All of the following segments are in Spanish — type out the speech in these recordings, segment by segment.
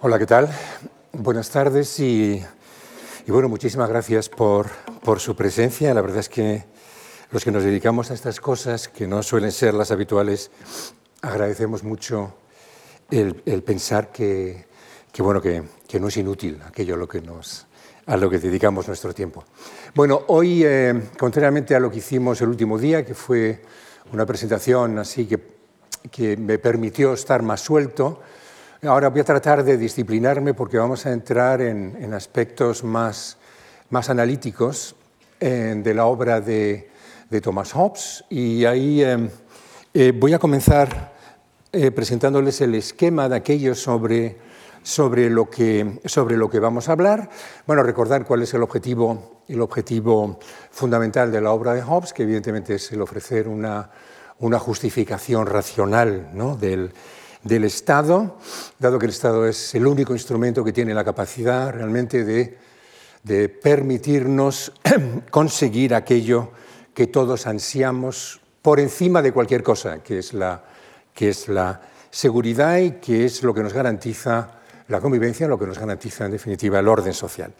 Hola, ¿qué tal? Buenas tardes y, bueno, muchísimas gracias por, por, su presencia. La verdad es que los que nos dedicamos a estas cosas, que no suelen ser las habituales, agradecemos mucho el, pensar que, bueno, que, no es inútil aquello a lo que, nos, a lo que dedicamos nuestro tiempo. Bueno, hoy, eh, contrariamente a lo que hicimos el último día, que fue una presentación así que, que me permitió estar más suelto, ahora voy a tratar de disciplinarme porque vamos a entrar en, aspectos más, más analíticos eh, de la obra de, de, Thomas Hobbes y ahí eh, eh, voy a comenzar presentándoles el esquema de aquello sobre, sobre, lo que, sobre lo que vamos a hablar. Bueno, recordar cuál es el objetivo, el objetivo fundamental de la obra de Hobbes, que evidentemente es el ofrecer una, una justificación racional ¿no? del, del Estado, dado que el Estado es el único instrumento que tiene la capacidad realmente de, de permitirnos conseguir aquello que todos ansiamos por encima de cualquier cosa, que es, la, que es la seguridad y que es lo que nos garantiza la convivencia, lo que nos garantiza en definitiva el orden social.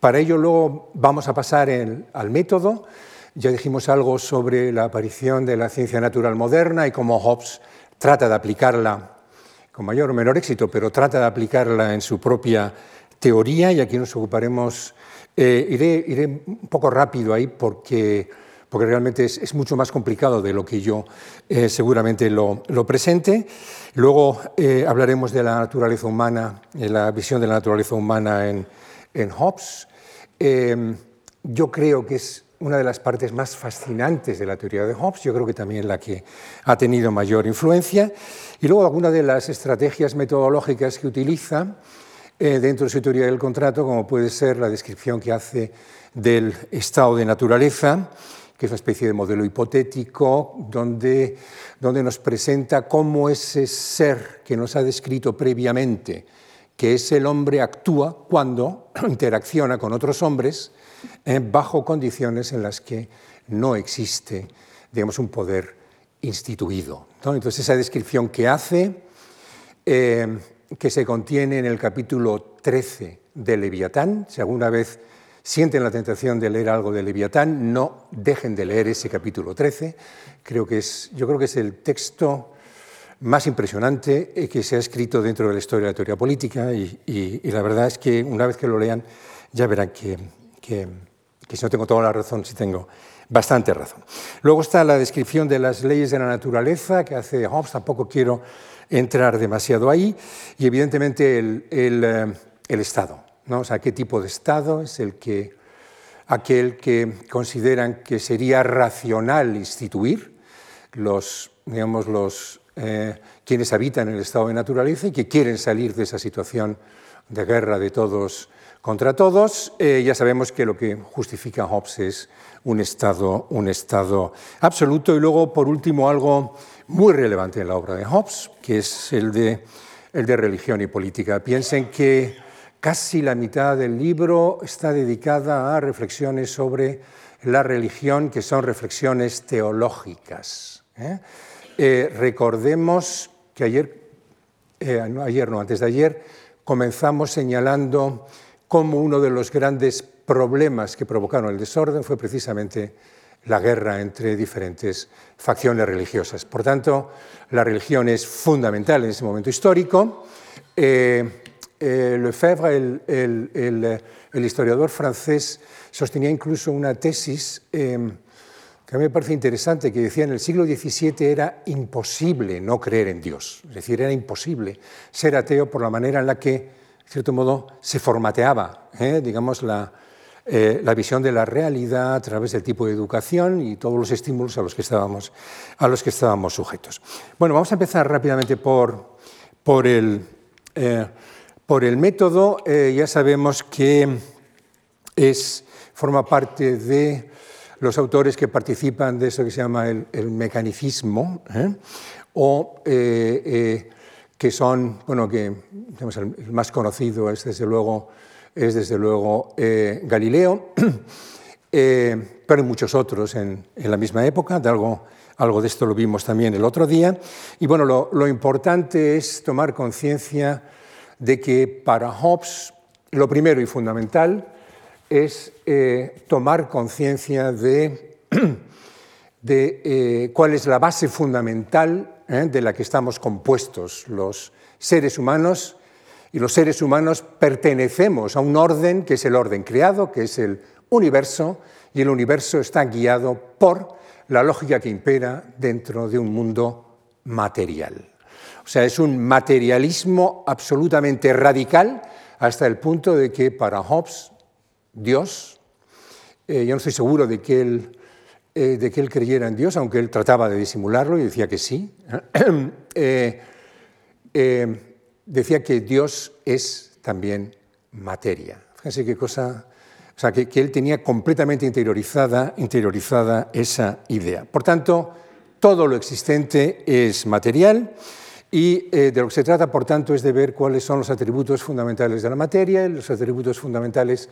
Para ello luego vamos a pasar al método. Ya dijimos algo sobre la aparición de la ciencia natural moderna y cómo Hobbes trata de aplicarla con mayor o menor éxito, pero trata de aplicarla en su propia teoría y aquí nos ocuparemos, eh, iré, iré, un poco rápido ahí porque, porque realmente es, es, mucho más complicado de lo que yo eh, seguramente lo, lo, presente. Luego eh, hablaremos de la naturaleza humana, de la visión de la naturaleza humana en, en Hobbes. Eh, yo creo que es una de las partes más fascinantes de la teoría de Hobbes, yo creo que también la que ha tenido mayor influencia, y luego algunas de las estrategias metodológicas que utiliza eh, dentro de su teoría del contrato, como puede ser la descripción que hace del estado de naturaleza, que es una especie de modelo hipotético donde, donde nos presenta cómo ese ser que nos ha descrito previamente, que es el hombre, actúa cuando interacciona con otros hombres, eh, bajo condiciones en las que no existe, digamos, un poder instituido. ¿no? Entonces, esa descripción que hace, eh, que se contiene en el capítulo 13 de Leviatán, si alguna vez sienten la tentación de leer algo de Leviatán, no dejen de leer ese capítulo 13. Creo que es, yo creo que es el texto más impresionante eh, que se ha escrito dentro de la historia de la teoría política y, y, y la verdad es que una vez que lo lean ya verán que, que, que si no tengo toda la razón, sí tengo bastante razón. Luego está la descripción de las leyes de la naturaleza que hace Hobbes, tampoco quiero entrar demasiado ahí, y evidentemente el, el, eh, el Estado, ¿no? o sea, qué tipo de Estado es el que, aquel que consideran que sería racional instituir los, digamos, los, eh, quienes habitan el estado de naturaleza y que quieren salir de esa situación de guerra de todos contra todos. Eh, ya sabemos que lo que justifica Hobbes es un estado, un estado absoluto. Y luego, por último, algo muy relevante en la obra de Hobbes, que es el de, el de religión y política. Piensen que casi la mitad del libro está dedicada a reflexiones sobre la religión, que son reflexiones teológicas. ¿eh? Eh, recordemos que ayer, ayer no, antes de ayer, comenzamos señalando cómo uno de los grandes problemas que provocaron el desorden fue precisamente la guerra entre diferentes facciones religiosas. Por tanto, la religión es fundamental en ese momento histórico. Eh, eh, Lefebvre, el, el, el, el, historiador francés, sostenía incluso una tesis eh, que a mí me parece interesante, que decía en el siglo XVII era imposible no creer en Dios, es decir, era imposible ser ateo por la manera en la que de cierto modo, se formateaba, ¿eh? digamos, la, eh, la, visión de la realidad a través del tipo de educación y todos los estímulos a los que estábamos, a los que estábamos sujetos. Bueno, vamos a empezar rápidamente por, por, el, eh, por el método. Ya sabemos que es, forma parte de los autores que participan de eso que se llama el, el mecanicismo o que son, bueno, que el más conocido es desde luego, es desde luego eh, Galileo, eh, pero hay muchos otros en, en, la misma época, de algo, algo de esto lo vimos también el otro día. Y bueno, lo, importante es tomar conciencia de que para Hobbes lo primero y fundamental es eh, tomar conciencia de, de cuál es la base fundamental ¿eh? de la que estamos compuestos los seres humanos. Y los seres humanos pertenecemos a un orden que es el orden creado, que es el universo, y el universo está guiado por la lógica que impera dentro de un mundo material. O sea, es un materialismo absolutamente radical hasta el punto de que para Hobbes, Dios, eh, yo no estoy seguro de que, él, eh, de que él creyera en Dios, aunque él trataba de disimularlo y decía que sí, eh, decía que Dios es también materia. Fíjense qué cosa o sea, que, él tenía completamente interiorizada, interiorizada esa idea. Por tanto, todo lo existente es material y eh, de lo que se trata, por tanto, es de ver cuáles son los atributos fundamentales de la materia. Los atributos fundamentales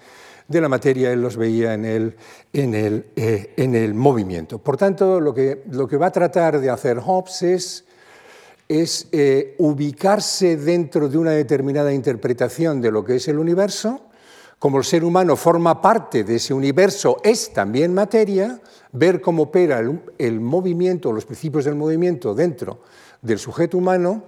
de la materia él los veía en el, en el, eh, en el movimiento. Por tanto, lo que, lo que va a tratar de hacer Hobbes es es eh, ubicarse dentro de una determinada interpretación de lo que es el universo como el ser humano forma parte de ese universo, es también materia, ver cómo opera el, movimiento, los principios del movimiento dentro del sujeto humano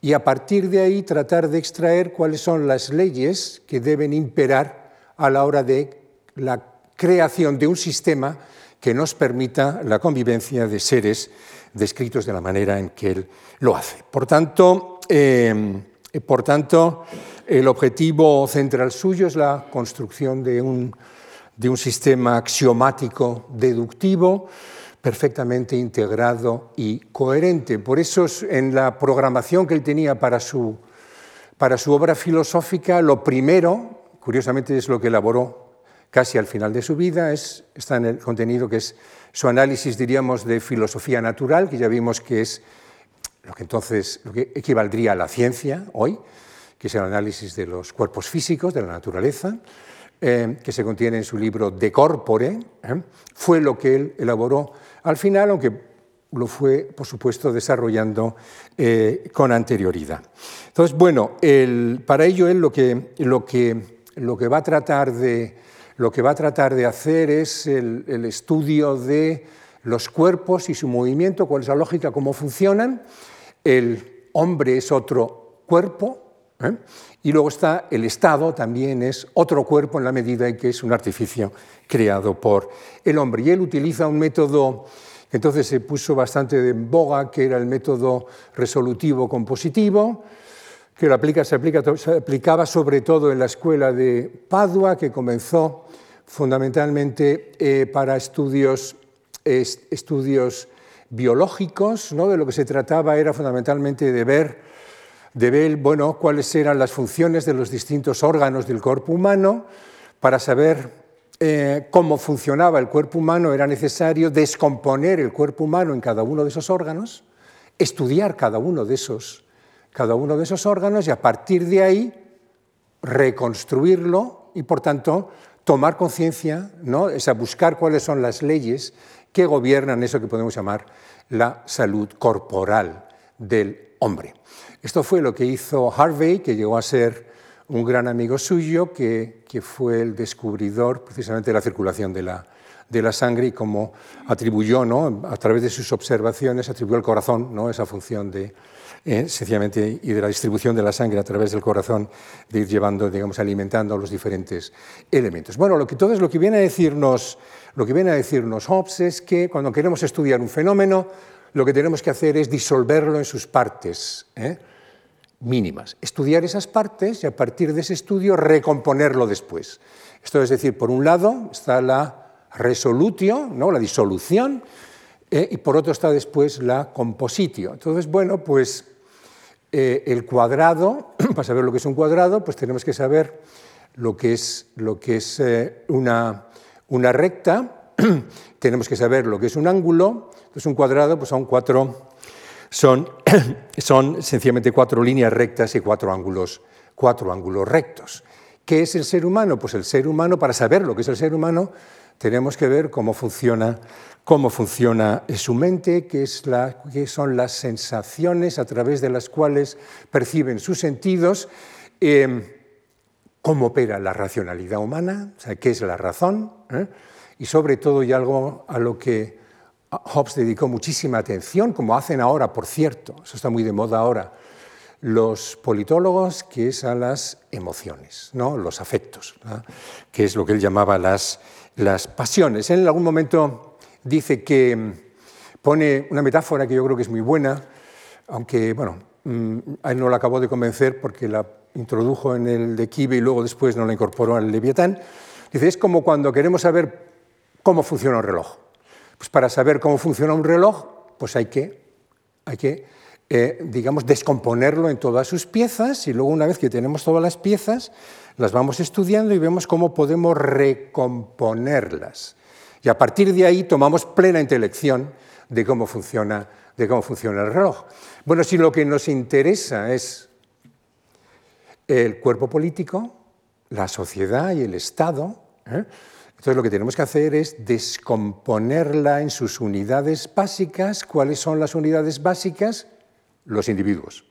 y a partir de ahí tratar de extraer cuáles son las leyes que deben imperar a la hora de la creación de un sistema que nos permita la convivencia de seres descritos de la manera en que él lo hace. Por tanto, eh, por tanto el objetivo central suyo es la construcción de un, de un sistema axiomático deductivo perfectamente integrado y coherente. Por eso en la programación que él tenía para su, para su obra filosófica, lo primero, curiosamente es lo que elaboró casi al final de su vida, es, está en el contenido que es su análisis, diríamos, de filosofía natural, que ya vimos que es lo que entonces equivaldría a la ciencia hoy, que es el análisis de los cuerpos físicos, de la naturaleza, eh, que se contiene en su libro De Corpore, eh, fue lo que él elaboró al final, aunque lo fue, por supuesto, desarrollando eh, con anterioridad. Entonces, bueno, para ello él lo que, lo, que, lo, que va a tratar de, lo que va a tratar de hacer es el, estudio de los cuerpos y su movimiento, cuál es la lógica, cómo funcionan. El hombre es otro cuerpo, ¿eh? Y luego está el Estado, también es otro cuerpo en la medida en que es un artificio creado por el hombre. Y él utiliza un método que entonces se puso bastante en boga, que era el método resolutivo compositivo, que se, aplica, se aplicaba sobre todo en la escuela de Padua, que comenzó fundamentalmente eh, para estudios, estudios biológicos. ¿no? De lo que se trataba era fundamentalmente de ver de ver bueno, cuáles eran las funciones de los distintos órganos del cuerpo humano. Para saber eh, cómo funcionaba el cuerpo humano era necesario descomponer el cuerpo humano en cada uno de esos órganos, estudiar cada uno de esos, cada uno de esos órganos y a partir de ahí reconstruirlo y por tanto tomar conciencia, ¿no? es a buscar cuáles son las leyes que gobiernan eso que podemos llamar la salud corporal del hombre. Esto fue lo que hizo Harvey, que llegó a ser un gran amigo suyo, que, fue el descubridor precisamente de la circulación de la, de la sangre y como atribuyó, ¿no? a través de sus observaciones, atribuyó al corazón ¿no? esa función de, eh, sencillamente, y de la distribución de la sangre a través del corazón, de ir llevando, digamos, alimentando los diferentes elementos. Bueno, lo que, todo es lo que viene a decirnos, lo que viene a decirnos Hobbes es que cuando queremos estudiar un fenómeno, lo que tenemos que hacer es disolverlo en sus partes ¿eh? mínimas, estudiar esas partes y a partir de ese estudio recomponerlo después. Esto es decir, por un lado está la resolutio, ¿no? la disolución, ¿eh? y por otro está después la compositio. Entonces, bueno, pues eh, el cuadrado, para saber lo que es un cuadrado, pues tenemos que saber lo que es, lo que es una, una recta, tenemos que saber lo que es un ángulo, entonces un cuadrado pues son cuatro, son, son sencillamente cuatro líneas rectas y cuatro ángulos, cuatro ángulos rectos. ¿Qué es el ser humano? Pues el ser humano, para saber lo que es el ser humano, tenemos que ver cómo funciona, cómo funciona su mente, qué, son las sensaciones a través de las cuales perciben sus sentidos, em, cómo opera la racionalidad humana, qué es la razón, ¿eh? y sobre todo y algo a lo que Hobbes dedicó muchísima atención, como hacen ahora, por cierto, eso está muy de moda ahora, los politólogos, que es a las emociones, ¿no? los afectos, que es lo que él llamaba las, las pasiones. En algún momento dice que mm, pone una metáfora que yo creo que es muy buena, aunque bueno, mm, a él no la acabó de convencer porque la introdujo en el de Kibe y luego después no la incorporó al Leviatán. Dice, es como cuando queremos saber cómo funciona un reloj. Pues para saber cómo funciona un reloj, pues hay que, hay que eh, digamos, descomponerlo en todas sus piezas y luego una vez que tenemos todas las piezas, las vamos estudiando y vemos cómo podemos recomponerlas. Y a partir de ahí tomamos plena intelección de cómo funciona, de cómo funciona el reloj. Bueno, si lo que nos interesa es el cuerpo político, la sociedad y el Estado, ¿eh? entonces lo que tenemos que hacer es descomponerla en sus unidades básicas. ¿Cuáles son las unidades básicas? los individuos.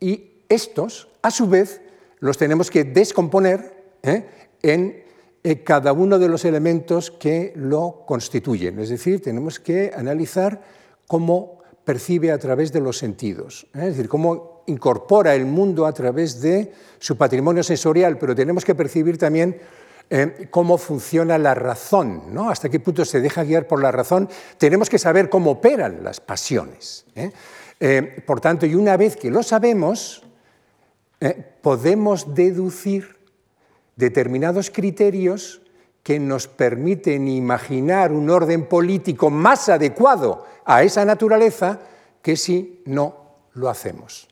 Y estos, a su vez, los tenemos que descomponer ¿eh? en eh, cada uno de los elementos que lo constituyen. Es decir, tenemos que analizar cómo percibe a través de los sentidos, ¿eh? es decir, cómo incorpora el mundo a través de su patrimonio sensorial, pero tenemos que percibir también cómo funciona la razón, ¿no? hasta qué punto se deja guiar por la razón. Tenemos que saber cómo operan las pasiones. Por tanto, y una vez que lo sabemos, eh, podemos deducir determinados criterios que nos permiten imaginar un orden político más adecuado a esa naturaleza que si no lo hacemos.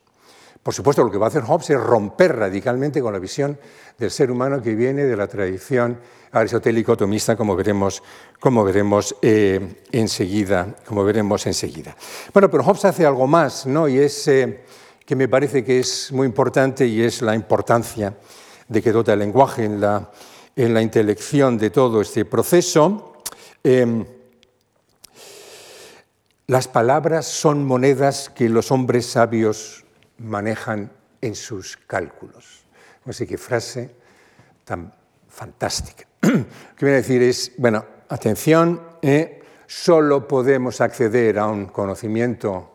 Por supuesto, lo que va a hacer Hobbes es romper radicalmente con la visión del ser humano que viene de la tradición aristotélico-tomista, como veremos, como veremos eh, enseguida. Como veremos enseguida. Bueno, pero Hobbes hace algo más, ¿no? y es eh, que me parece que es muy importante y es la importancia de que dota el lenguaje en la, en la intelección de todo este proceso. Em, las palabras son monedas que los hombres sabios manejan en sus cálculos. Así que frase tan fantástica. Lo que viene a decir es, bueno, atención, eh, solo podemos acceder a un conocimiento,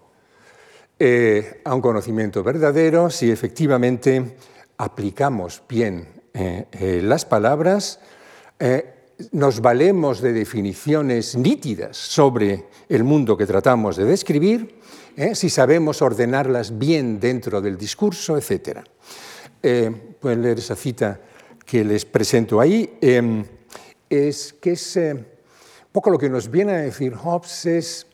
eh, a un conocimiento verdadero si efectivamente aplicamos bien eh, las palabras, nos valemos de definiciones nítidas sobre el mundo que tratamos de describir ¿eh? si sabemos ordenarlas bien dentro del discurso, etc. Eh, pueden leer esa cita que les presento ahí. Em, es que es eh, poco lo que nos viene a decir Hobbes es,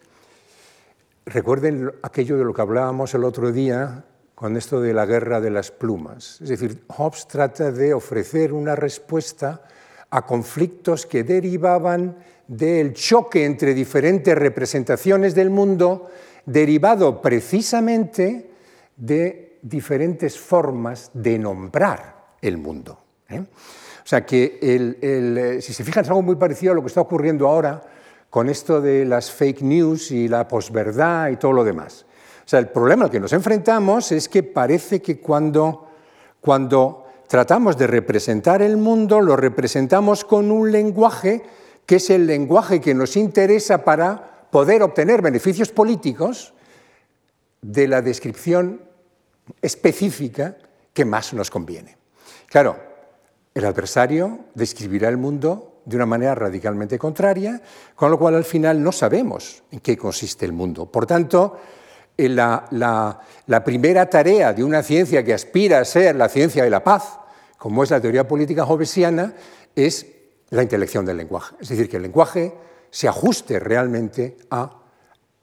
recuerden aquello de lo que hablábamos el otro día con esto de la guerra de las plumas. Es decir, Hobbes trata de ofrecer una respuesta a conflictos que derivaban del choque entre diferentes representaciones del mundo derivado precisamente de diferentes formas de nombrar el mundo. ¿eh? O sea que, eh, si se fijan, es algo muy parecido a lo que está ocurriendo ahora con esto de las fake news y la posverdad y todo lo demás. O sea, el problema al que nos enfrentamos es que parece que cuando, cuando tratamos de representar el mundo, lo representamos con un lenguaje que es el lenguaje que nos interesa para poder obtener beneficios políticos de la descripción específica que más nos conviene. Claro, el adversario describirá el mundo de una manera radicalmente contraria, con lo cual al final no sabemos en qué consiste el mundo. Por tanto, la, la, primera tarea de una ciencia que aspira a ser la ciencia de la paz, como es la teoría política hobbesiana, es la intelección del lenguaje. Es decir, que el lenguaje se ajuste realmente a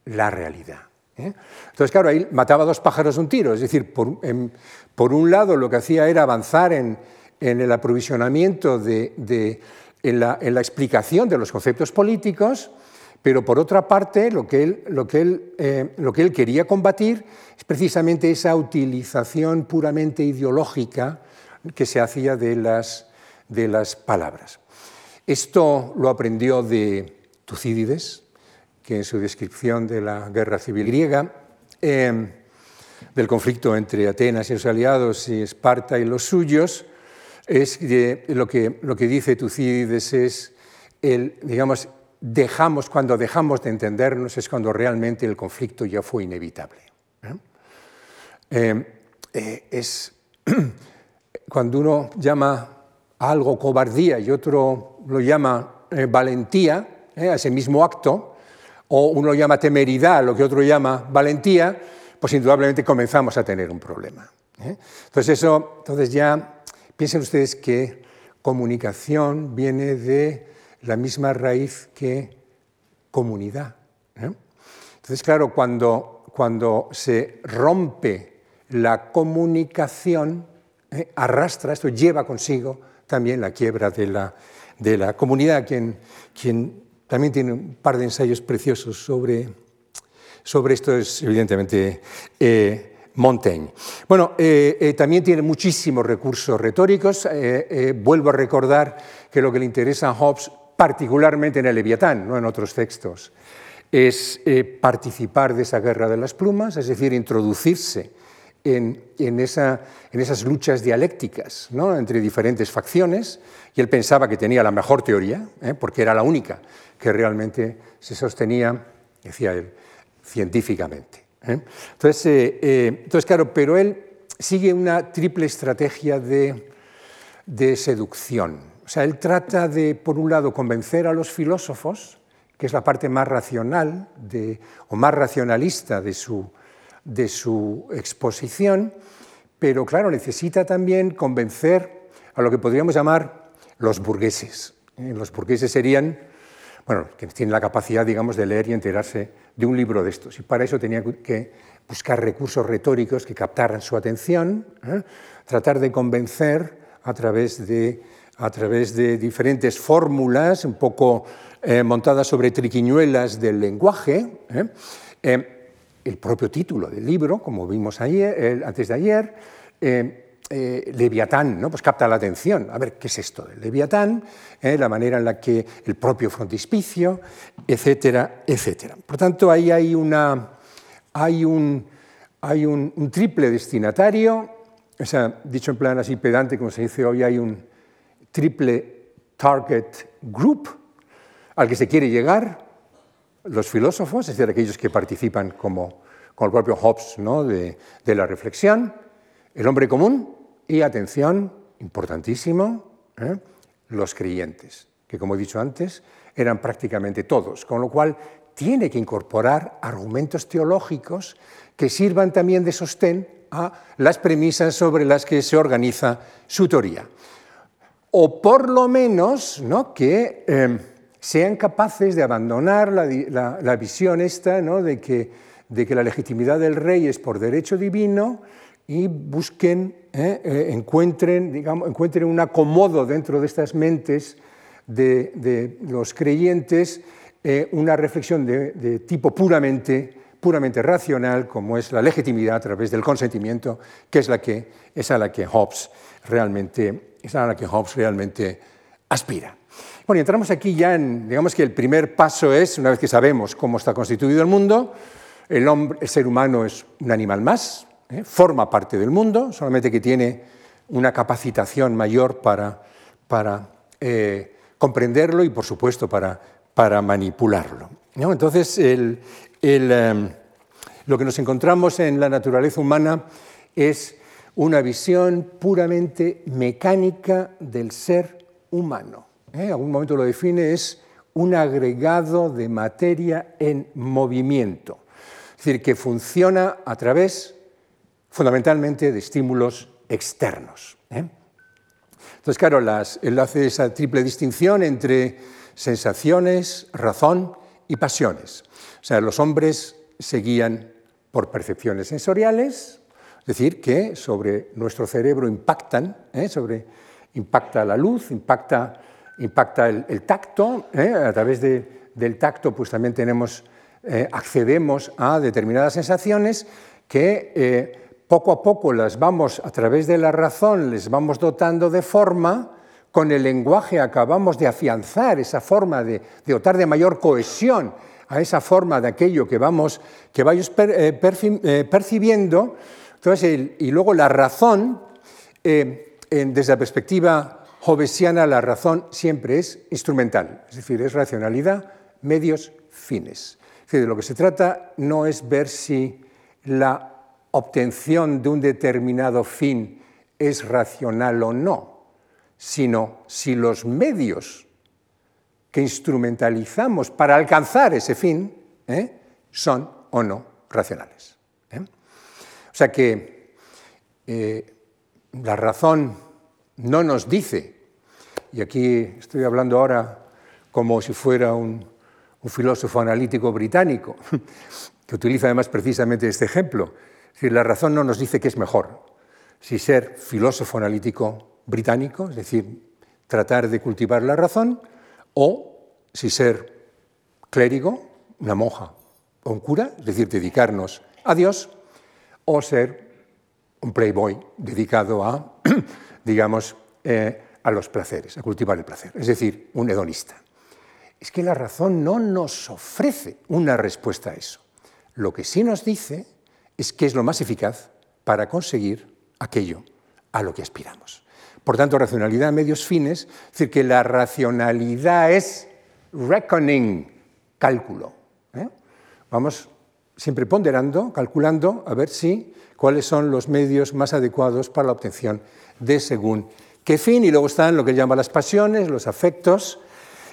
la realidad. ¿eh? Entonces, claro, ahí mataba dos pájaros de un tiro, es decir, por, un lado lo que hacía era avanzar en, el aprovisionamiento, de, en, la, explicación de los conceptos políticos, pero por otra parte lo que él, lo que él, eh, lo que él quería combatir es precisamente esa utilización puramente ideológica que se hacía de las, de las palabras. Esto lo aprendió de Tucídides, que en su descripción de la guerra civil griega, em, del conflicto entre Atenas y sus aliados y Esparta y los suyos, es lo, que, lo que dice Tucídides es el, digamos, dejamos, cuando dejamos de entendernos es cuando realmente el conflicto ya fue inevitable. Em, eh, es cuando uno llama algo cobardía y otro lo llama eh, valentía, eh, a ese mismo acto, o uno llama temeridad, lo que otro llama valentía, pues indudablemente comenzamos a tener un problema. Entonces eso, entonces ya piensen ustedes que comunicación viene de la misma raíz que comunidad. Entonces, claro, cuando, cuando se rompe la comunicación eh, arrastra, esto lleva consigo también la quiebra de la, de la comunidad, quien, quien también tiene un par de ensayos preciosos sobre, sobre esto, es evidentemente eh, Montaigne. Bueno, eh, también tiene muchísimos recursos retóricos. vuelvo a recordar que lo que le interesa a Hobbes, particularmente en el Leviatán, no en otros textos, es participar de esa guerra de las plumas, es decir, introducirse en, esas luchas dialécticas entre diferentes facciones y él pensaba que tenía la mejor teoría, ¿eh? porque era la única que realmente se sostenía, decía él, científicamente. ¿Eh? Entonces, eh, entonces, claro, pero él sigue una triple estrategia de, de seducción. O sea, él trata de, por un lado, convencer a los filósofos, que es la parte más racional de, o más racionalista de su, de su exposición, pero claro, necesita también convencer a lo que podríamos llamar los burgueses. ¿eh? Los burgueses serían, bueno, que tienen la capacidad, digamos, de leer y enterarse de un libro de estos. Y para eso tenía que buscar recursos retóricos que captaran su atención, ¿eh? tratar de convencer a través de, a través de diferentes fórmulas, un poco eh, montadas sobre triquiñuelas del lenguaje el propio título del libro, como vimos ayer, antes de ayer, eh, Leviatán, ¿no? pues capta la atención. A ver, ¿qué es esto del Leviatán? Eh, la manera en la que el propio frontispicio, etcétera, etcétera. Por tanto, ahí hay, una, hay, un, hay un, triple destinatario, o sea, dicho en plan así pedante, como se dice hoy, hay un triple target group al que se quiere llegar, los filósofos, es decir, aquellos que participan como, el propio Hobbes ¿no? de, la reflexión, el hombre común y, atención, importantísimo, ¿eh? los creyentes, que como he dicho antes, eran prácticamente todos, con lo cual tiene que incorporar argumentos teológicos que sirvan también de sostén a las premisas sobre las que se organiza su teoría. O por lo menos ¿no? que... Eh, sean capaces de abandonar la, visión esta ¿no? de, que, de, que, la legitimidad del rey es por derecho divino y busquen, ¿eh? Eh, encuentren, digamos, encuentren un acomodo dentro de estas mentes de, los creyentes, eh, una reflexión de, tipo puramente, puramente racional, como es la legitimidad a través del consentimiento, que es, la que, es a la que Hobbes realmente, es a la que Hobbes realmente aspira. Bueno, entramos aquí ya en, digamos que el primer paso es, una vez que sabemos cómo está constituido el mundo, el, hombre, el ser humano es un animal más, ¿eh? forma parte del mundo, solamente que tiene una capacitación mayor para, para eh, comprenderlo y, por supuesto, para, para manipularlo. Entonces, el, em, lo que nos encontramos en la naturaleza humana es una visión puramente mecánica del ser humano. ¿eh? algún momento lo define, es un agregado de materia en movimiento. Es decir, que funciona a través fundamentalmente de estímulos externos. ¿eh? Entonces, claro, él hace esa triple distinción entre sensaciones, razón y pasiones. O sea, los hombres se guían por percepciones sensoriales, es decir, que sobre nuestro cerebro impactan, ¿eh? sobre, impacta la luz, impacta impacta el, tacto, ¿eh? a través del tacto pues también tenemos, eh, accedemos a determinadas sensaciones que poco a poco las vamos, a través de la razón, les vamos dotando de forma, con el lenguaje acabamos de afianzar esa forma de, dotar de mayor cohesión a esa forma de aquello que vamos, que vayamos eh, eh, percibiendo. Entonces, y luego la razón, eh, desde la perspectiva jovesiana, la razón siempre es instrumental, es decir, es racionalidad, medios, fines. De lo que se trata no es ver si la obtención de un determinado fin es racional o no, sino si los medios que instrumentalizamos para alcanzar ese fin ¿eh? son o no racionales. ¿eh? O sea que eh, la razón no nos dice, y aquí estoy hablando ahora como si fuera un, un filósofo analítico británico, que utiliza además precisamente este ejemplo, decir, la razón no nos dice qué es mejor, si ser filósofo analítico británico, es decir, tratar de cultivar la razón, o si ser clérigo, una monja o un cura, es decir, dedicarnos a Dios, o ser un playboy dedicado a, digamos, eh, a los placeres, a cultivar el placer, es decir, un hedonista. Es que la razón no nos ofrece una respuesta a eso. Lo que sí nos dice es que es lo más eficaz para conseguir aquello a lo que aspiramos. Por tanto, racionalidad, medios fines, es decir, que la racionalidad es reckoning, cálculo. ¿eh? Vamos siempre ponderando, calculando, a ver si cuáles son los medios más adecuados para la obtención de según qué fin. Y luego están lo que llama las pasiones, los afectos.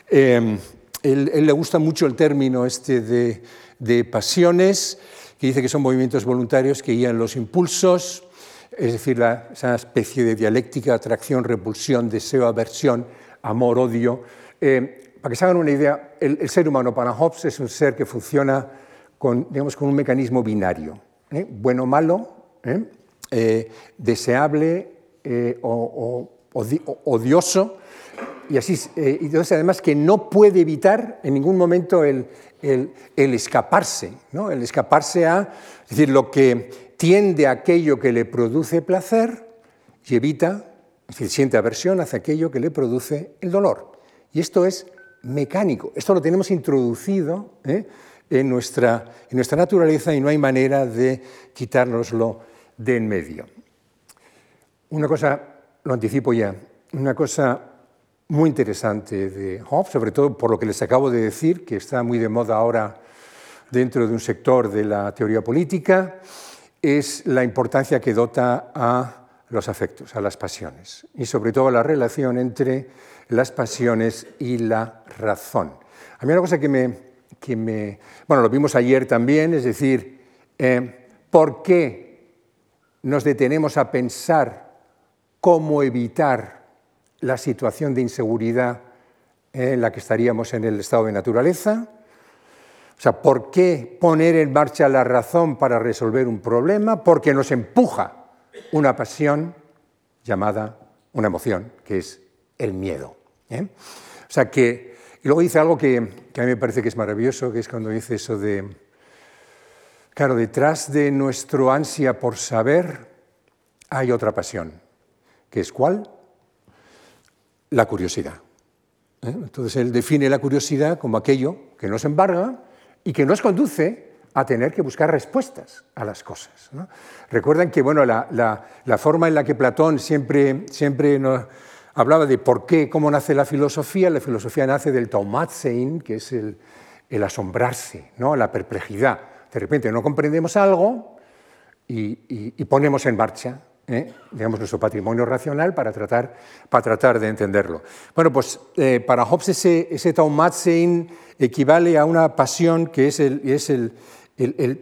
Eh, él, le gusta mucho el término este de pasiones, que dice que son movimientos voluntarios que guían los impulsos, es decir, esa especie de dialéctica, atracción, repulsión, deseo, aversión, amor, odio. Eh, para que se hagan una idea, el, ser humano para Hobbes es un ser que funciona con, digamos, con un mecanismo binario, ¿eh? bueno malo, ¿eh? deseable o, odioso, y así, y entonces además que no puede evitar en ningún momento el, el, escaparse, ¿no? el escaparse a, decir, lo que tiende a aquello que le produce placer y evita, es decir, siente aversión hacia aquello que le produce el dolor. Y esto es mecánico, esto lo tenemos introducido ¿eh? en, nuestra, en nuestra naturaleza y no hay manera de quitárnoslo de en medio. Una cosa, lo anticipo ya, una cosa muy interesante de Hobbes, sobre todo por lo que les acabo de decir, que está muy de moda ahora dentro de un sector de la teoría política, es la importancia que dota a los afectos, a las pasiones, y sobre todo la relación entre las pasiones y la razón. A mí una cosa que me, que me bueno, lo vimos ayer también, es decir, eh, ¿por qué nos detenemos a pensar cómo evitar la situación de inseguridad en la que estaríamos en el estado de naturaleza? O sea, ¿por qué poner en marcha la razón para resolver un problema? Porque nos empuja una pasión llamada, una emoción, que es el miedo. ¿eh? O sea que, y luego dice algo que, a mí me parece que es maravilloso, que es cuando dice eso de, claro, detrás de nuestro ansia por saber hay otra pasión, que es cuál? La curiosidad. ¿eh? Entonces él define la curiosidad como aquello que nos embarga y que nos conduce a tener que buscar respuestas a las cosas. Recuerdan que bueno, la, forma en la que Platón siempre, siempre nos hablaba de por qué, cómo nace la filosofía, la filosofía nace del taumatsein, que es el, asombrarse, ¿no? la perplejidad. De repente no comprendemos algo y, y ponemos en marcha ¿eh? digamos, nuestro patrimonio racional para tratar, para tratar de entenderlo. Bueno, pues eh, para Hobbes ese, ese taumatsein equivale a una pasión que es el, es el,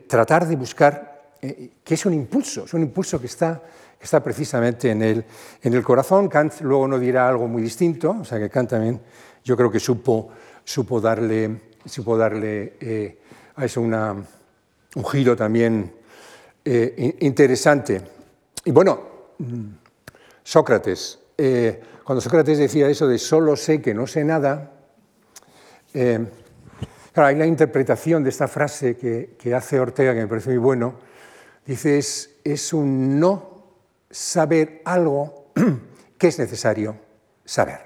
tratar de buscar, eh, que es un impulso, es un impulso que está, está precisamente en el, en el corazón. Kant luego no dirá algo muy distinto, o sea que Kant también yo creo que supo, supo darle, supo darle a eso una, un giro también interesante. Y bueno, Sócrates, eh, cuando Sócrates decía eso de solo sé que no sé nada, eh, claro, hay la interpretación de esta frase que, hace Ortega que me parece muy bueno, dice es, es un no saber algo que es necesario saber.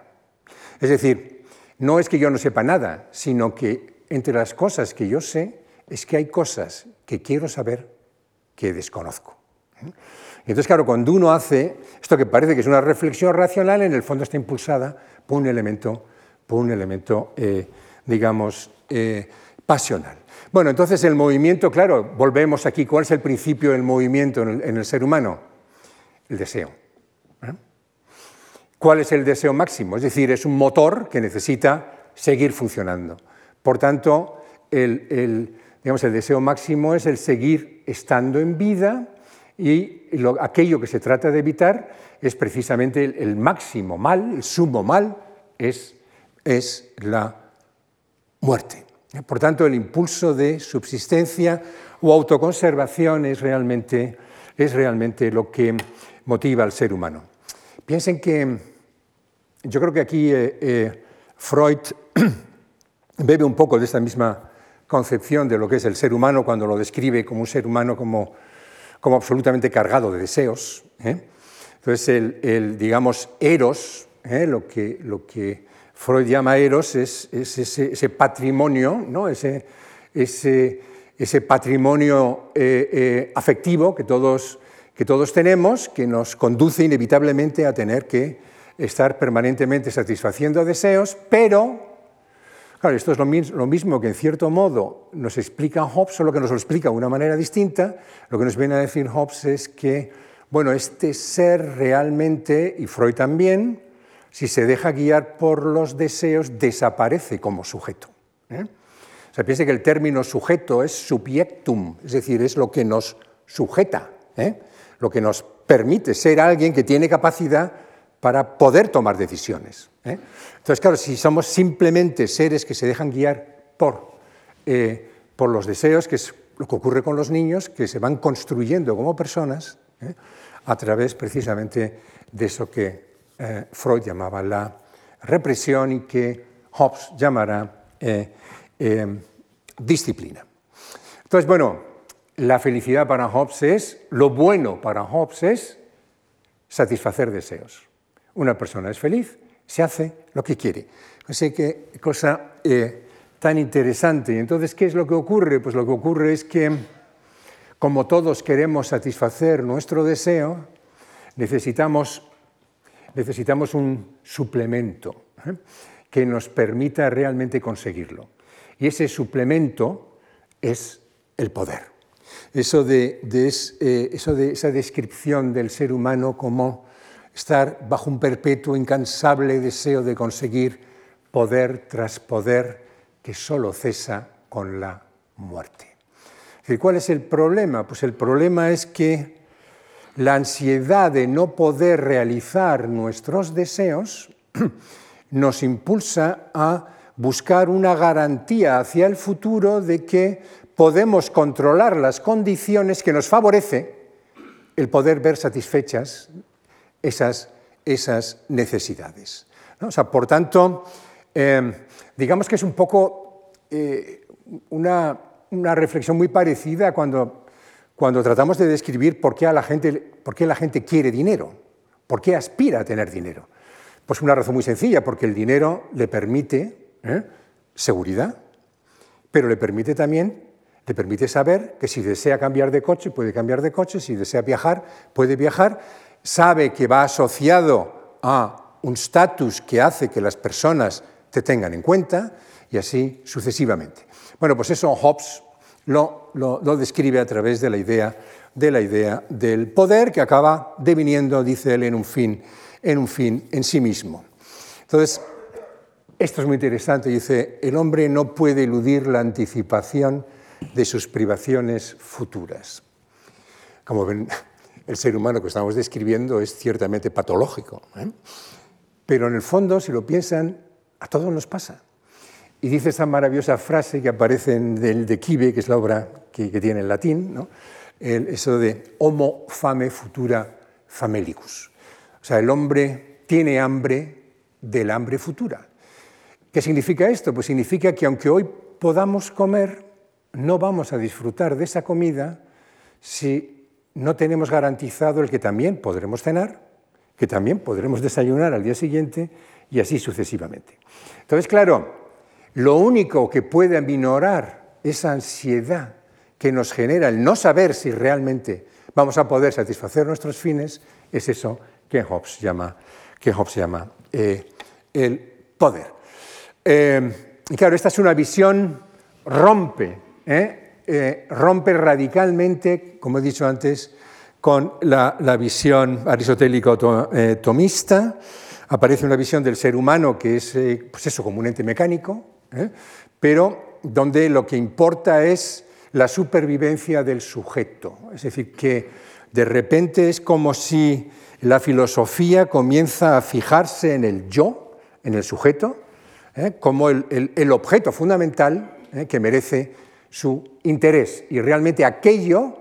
Es decir, no es que yo no sepa nada, sino que entre las cosas que yo sé es que hay cosas que quiero saber que desconozco. Entonces, claro, cuando uno hace esto que parece que es una reflexión racional, en el fondo está impulsada por un elemento, por un elemento eh, digamos, eh, pasional. Bueno, entonces el movimiento, claro, volvemos aquí, ¿cuál es el principio del movimiento en el, ser humano? El deseo. ¿eh? ¿Cuál es el deseo máximo? Es decir, es un motor que necesita seguir funcionando. Por tanto, el, digamos, el deseo máximo es el seguir estando en vida y aquello que se trata de evitar es precisamente el, máximo mal, el sumo mal, es, es la muerte. Por tanto, el impulso de subsistencia o autoconservación es realmente, es realmente lo que motiva al ser humano. Piensen que yo creo que aquí eh, eh, Freud bebe un poco de esta misma concepción de lo que es el ser humano cuando lo describe como un ser humano como, como absolutamente cargado de deseos. ¿eh? Entonces, el, digamos, eros, lo, que, lo que Freud llama eros es, ese, patrimonio, ¿no? ese, ese, patrimonio eh, eh, afectivo que todos, que todos tenemos, que nos conduce inevitablemente a tener que estar permanentemente satisfaciendo deseos, pero, claro, esto es lo, mismo que en cierto modo nos explica Hobbes, solo que nos lo explica de una manera distinta. Lo que nos viene a decir Hobbes es que, bueno, este ser realmente, y Freud también, si se deja guiar por los deseos, desaparece como sujeto. ¿eh? Piense que el término sujeto es subjectum, es decir, es lo que nos sujeta, ¿eh? lo que nos permite ser alguien que tiene capacidad para poder tomar decisiones. ¿eh? Entonces, claro, si somos simplemente seres que se dejan guiar por, por los deseos, que es lo que ocurre con los niños, que se van construyendo como personas a través precisamente de eso que eh, Freud llamaba la represión y que Hobbes llamará eh, eh, disciplina. Entonces, bueno, la felicidad para Hobbes es, lo bueno para Hobbes es satisfacer deseos. Una persona es feliz, se hace lo que quiere. Así que cosa tan interesante. Entonces, ¿qué es lo que ocurre? Pues lo que ocurre es que, como todos queremos satisfacer nuestro deseo, necesitamos necesitamos un suplemento ¿eh? que nos permita realmente conseguirlo. Y ese suplemento es el poder. Eso de, eh, eso de esa descripción del ser humano como estar bajo un perpetuo, incansable deseo de conseguir poder tras poder que solo cesa con la muerte. ¿Cuál es el problema? Pues el problema es que la ansiedad de no poder realizar nuestros deseos nos impulsa a buscar una garantía hacia el futuro de que podemos controlar las condiciones que nos favorece el poder ver satisfechas esas, esas necesidades. por tanto, em, digamos que es un poco eh, una, una reflexión muy parecida cuando cuando tratamos de describir por qué, a la, gente, por qué la gente quiere dinero, por qué aspira a tener dinero. Pues una razón muy sencilla, porque el dinero le permite ¿eh? seguridad, pero le permite también, le permite saber que si desea cambiar de coche, puede cambiar de coche, si desea viajar, puede viajar, sabe que va asociado a un estatus que hace que las personas te tengan en cuenta y así sucesivamente. Bueno, pues eso Hobbes lo, describe a través de la, idea, de la idea del poder que acaba deviniendo, dice él, en un fin en, un fin en sí mismo. Entonces, esto es muy interesante, dice, el hombre no puede eludir la anticipación de sus privaciones futuras. Como ven, el ser humano que estamos describiendo es ciertamente patológico, ¿eh? pero en el fondo, si lo piensan, a todos nos pasa. Y dice esa maravillosa frase que aparece en el de Quive, que es la obra que, tiene en latín, ¿no? eso de homo fame futura famelicus. O sea, el hombre tiene hambre del hambre futura. ¿Qué significa esto? Pues significa que aunque hoy podamos comer, no vamos a disfrutar de esa comida si no tenemos garantizado el que también podremos cenar, que también podremos desayunar al día siguiente y así sucesivamente. Entonces, claro, lo único que puede aminorar esa ansiedad que nos genera el no saber si realmente vamos a poder satisfacer nuestros fines es eso que Hobbes llama, que Hobbes llama eh, el poder. Eh, y claro, esta es una visión rompe, ¿eh? Rompe radicalmente, como he dicho antes, con la, visión aristotélico-tomista. Aparece una visión del ser humano que es, pues eso, como un ente mecánico, pero donde lo que importa es la supervivencia del sujeto. Es decir, que de repente es como si la filosofía comienza a fijarse en el yo, en el sujeto, ¿eh? como el, objeto fundamental ¿eh? que merece su interés y realmente aquello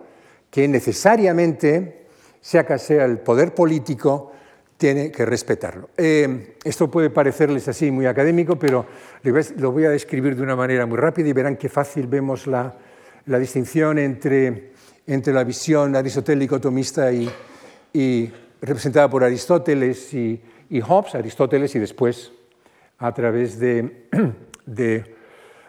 que necesariamente, sea que sea el poder político, tiene que respetarlo. Eh, esto puede parecerles así muy académico, pero lo voy a describir de una manera muy rápida y verán qué fácil vemos la, la distinción entre, entre, la visión aristotélico-tomista y, representada por Aristóteles y, Hobbes, Aristóteles y después a través de,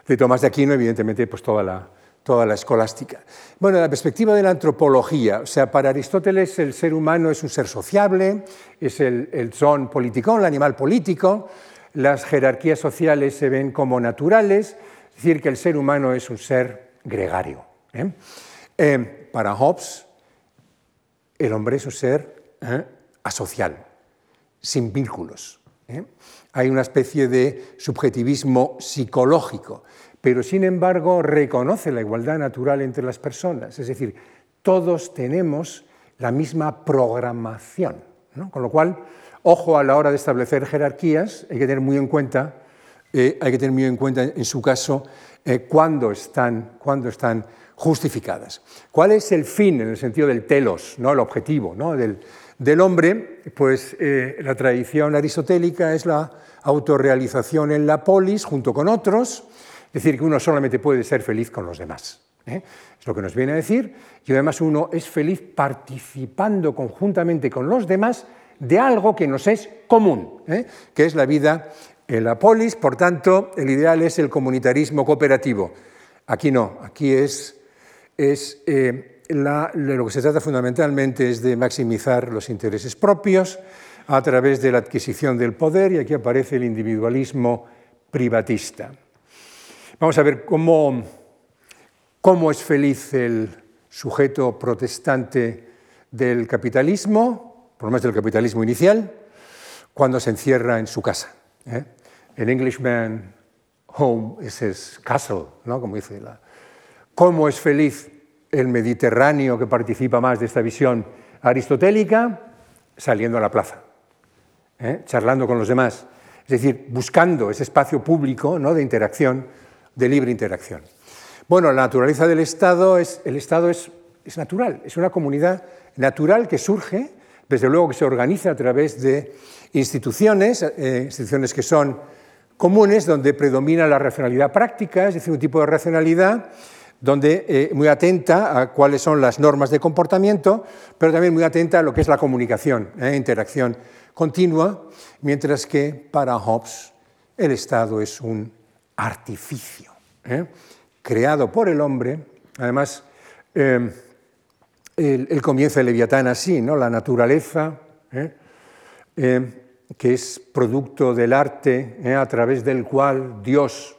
de Tomás de Aquino, evidentemente, pues toda la, toda la escolástica. Bueno, la perspectiva de la antropología, o sea, para Aristóteles el ser humano es un ser sociable, es el, el son politicón, el animal político, las jerarquías sociales se ven como naturales, es decir, que el ser humano es un ser gregario. ¿eh? Eh, para Hobbes, el hombre es un ser ¿eh? asocial, sin vínculos. Hay una especie de subjetivismo psicológico pero sin embargo reconoce la igualdad natural entre las personas, es decir, todos tenemos la misma programación, con lo cual, ojo a la hora de establecer jerarquías, hay que tener muy en cuenta, eh, hay que tener muy en cuenta en su caso eh, cuándo, están, están justificadas. ¿Cuál es el fin en el sentido del telos, ¿no? el objetivo ¿no? del, del, hombre? Pues eh, la tradición aristotélica es la autorrealización en la polis junto con otros, es decir, que uno solamente puede ser feliz con los demás. ¿eh? Es lo que nos viene a decir. Y además uno es feliz participando conjuntamente con los demás de algo que nos es común, ¿eh? que es la vida en la polis. Por tanto, el ideal es el comunitarismo cooperativo. Aquí no, aquí es, eh, lo que se trata fundamentalmente es de maximizar los intereses propios a través de la adquisición del poder y aquí aparece el individualismo privatista. Vamos a ver cómo, cómo es feliz el sujeto protestante del capitalismo, por lo menos del capitalismo inicial, cuando se encierra en su casa. ¿eh? El Englishman home is his castle, ¿no? como dice la. ¿Cómo es feliz el Mediterráneo que participa más de esta visión aristotélica? Saliendo a la plaza, ¿eh? charlando con los demás, es decir, buscando ese espacio público ¿no? de interacción de libre interacción. Bueno, la naturaleza del Estado es, el Estado es, es natural, es una comunidad natural que surge, desde luego que se organiza a través de instituciones, eh, instituciones que son comunes, donde predomina la racionalidad práctica, es decir, un tipo de racionalidad donde eh, muy atenta a cuáles son las normas de comportamiento, pero también muy atenta a lo que es la comunicación, eh, interacción continua, mientras que para Hobbes el Estado es un artificio, ¿eh? creado por el hombre. Además, eh, el, comienzo de Leviatán así, ¿no? la naturaleza, ¿eh? que es producto del arte a través del cual Dios,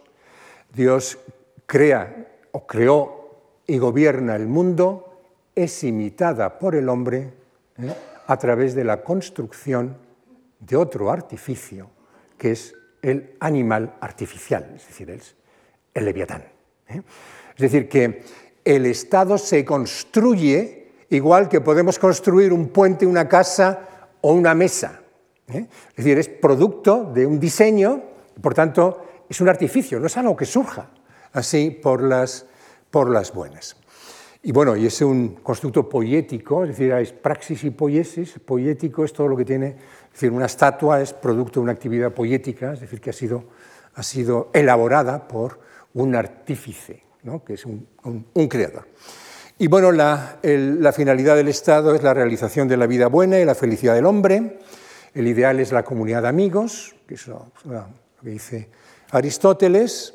Dios crea o creó y gobierna el mundo, es imitada por el hombre a través de la construcción de otro artificio, que es el animal artificial, es decir, el, leviatán. ¿eh? Es decir, que el Estado se construye igual que podemos construir un puente, una casa o una mesa. ¿eh? Es decir, es producto de un diseño, por tanto, es un artificio, no es algo que surja así por las, por las buenas. Y bueno, y es un constructo poético, es decir, es praxis y poiesis. Poético es todo lo que tiene es decir, una estatua es producto de una actividad poética, es decir, que ha sido, ha sido elaborada por un artífice, ¿no? que es un, creador. Y bueno, la, la, finalidad del Estado es la realización de la vida buena y la felicidad del hombre. el ideal es la comunidad de amigos, que es lo que dice Aristóteles.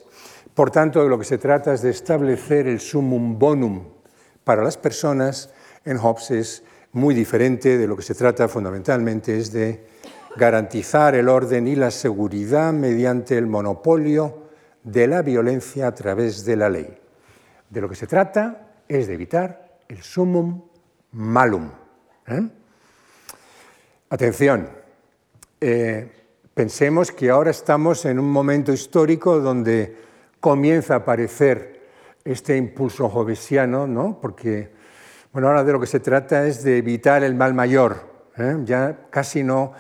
Por tanto, de lo que se trata es de establecer el sumum bonum para las personas. En Hobbes es muy diferente, de lo que se trata fundamentalmente es de garantizar el orden y la seguridad mediante el monopolio de la violencia a través de la ley. De lo que se trata es de evitar el sumum malum. ¿eh? Atención, eh, pensemos que ahora estamos en un momento histórico donde comienza a aparecer este impulso jovesiano, ¿no? porque bueno, ahora de lo que se trata es de evitar el mal mayor. ¿eh? Ya casi no.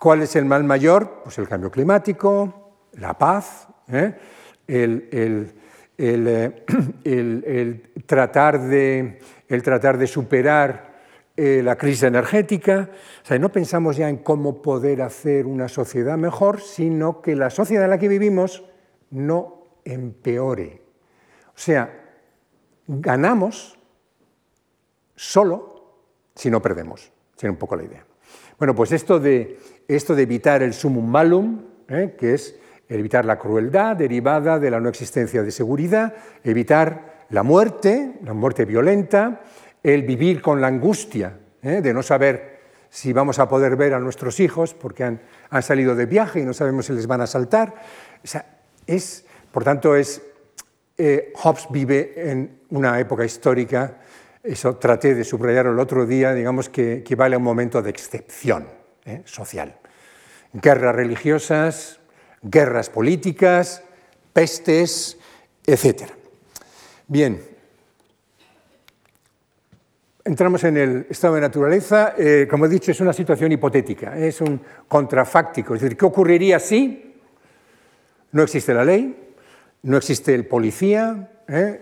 ¿Cuál es el mal mayor? Pues el cambio climático, la paz, el, el, tratar de, el tratar de superar eh, la crisis energética. O sea, no pensamos ya en cómo poder hacer una sociedad mejor, sino que la sociedad en la que vivimos no empeore. O sea, ganamos solo si no perdemos. Sería un poco la idea. Bueno, pues esto de, esto de evitar el sumum malum, ¿eh? que es evitar la crueldad derivada de la no existencia de seguridad, evitar la muerte, la muerte violenta, el vivir con la angustia ¿eh? de no saber si vamos a poder ver a nuestros hijos porque han, salido de viaje y no sabemos si les van a saltar. es, por tanto, es, eh, Hobbes vive en una época histórica, eso traté de subrayarlo el otro día, digamos que equivale a un momento de excepción ¿eh? social. Guerras religiosas, guerras políticas, pestes, etc. Bien, entramos en el estado de naturaleza. Eh, como he dicho, es una situación hipotética, es un contrafáctico. Es decir, ¿qué ocurriría si no existe la ley, no existe el policía, eh?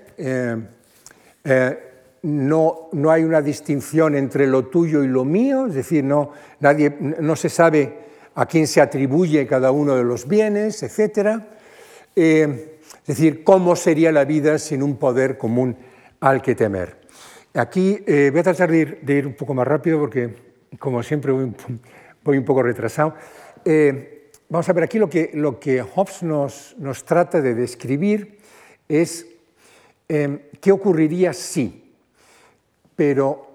Eh, no, no, hay una distinción entre lo tuyo y lo mío? Es decir, no, nadie, no se sabe a quién se atribuye cada uno de los bienes, etc. Eh, es decir, cómo sería la vida sin un poder común al que temer. Aquí eh, voy a tratar de ir, un poco más rápido porque, como siempre, voy, un poco retrasado. Eh, vamos a ver aquí lo que, lo que Hobbes nos, nos trata de describir es qué ocurriría si, pero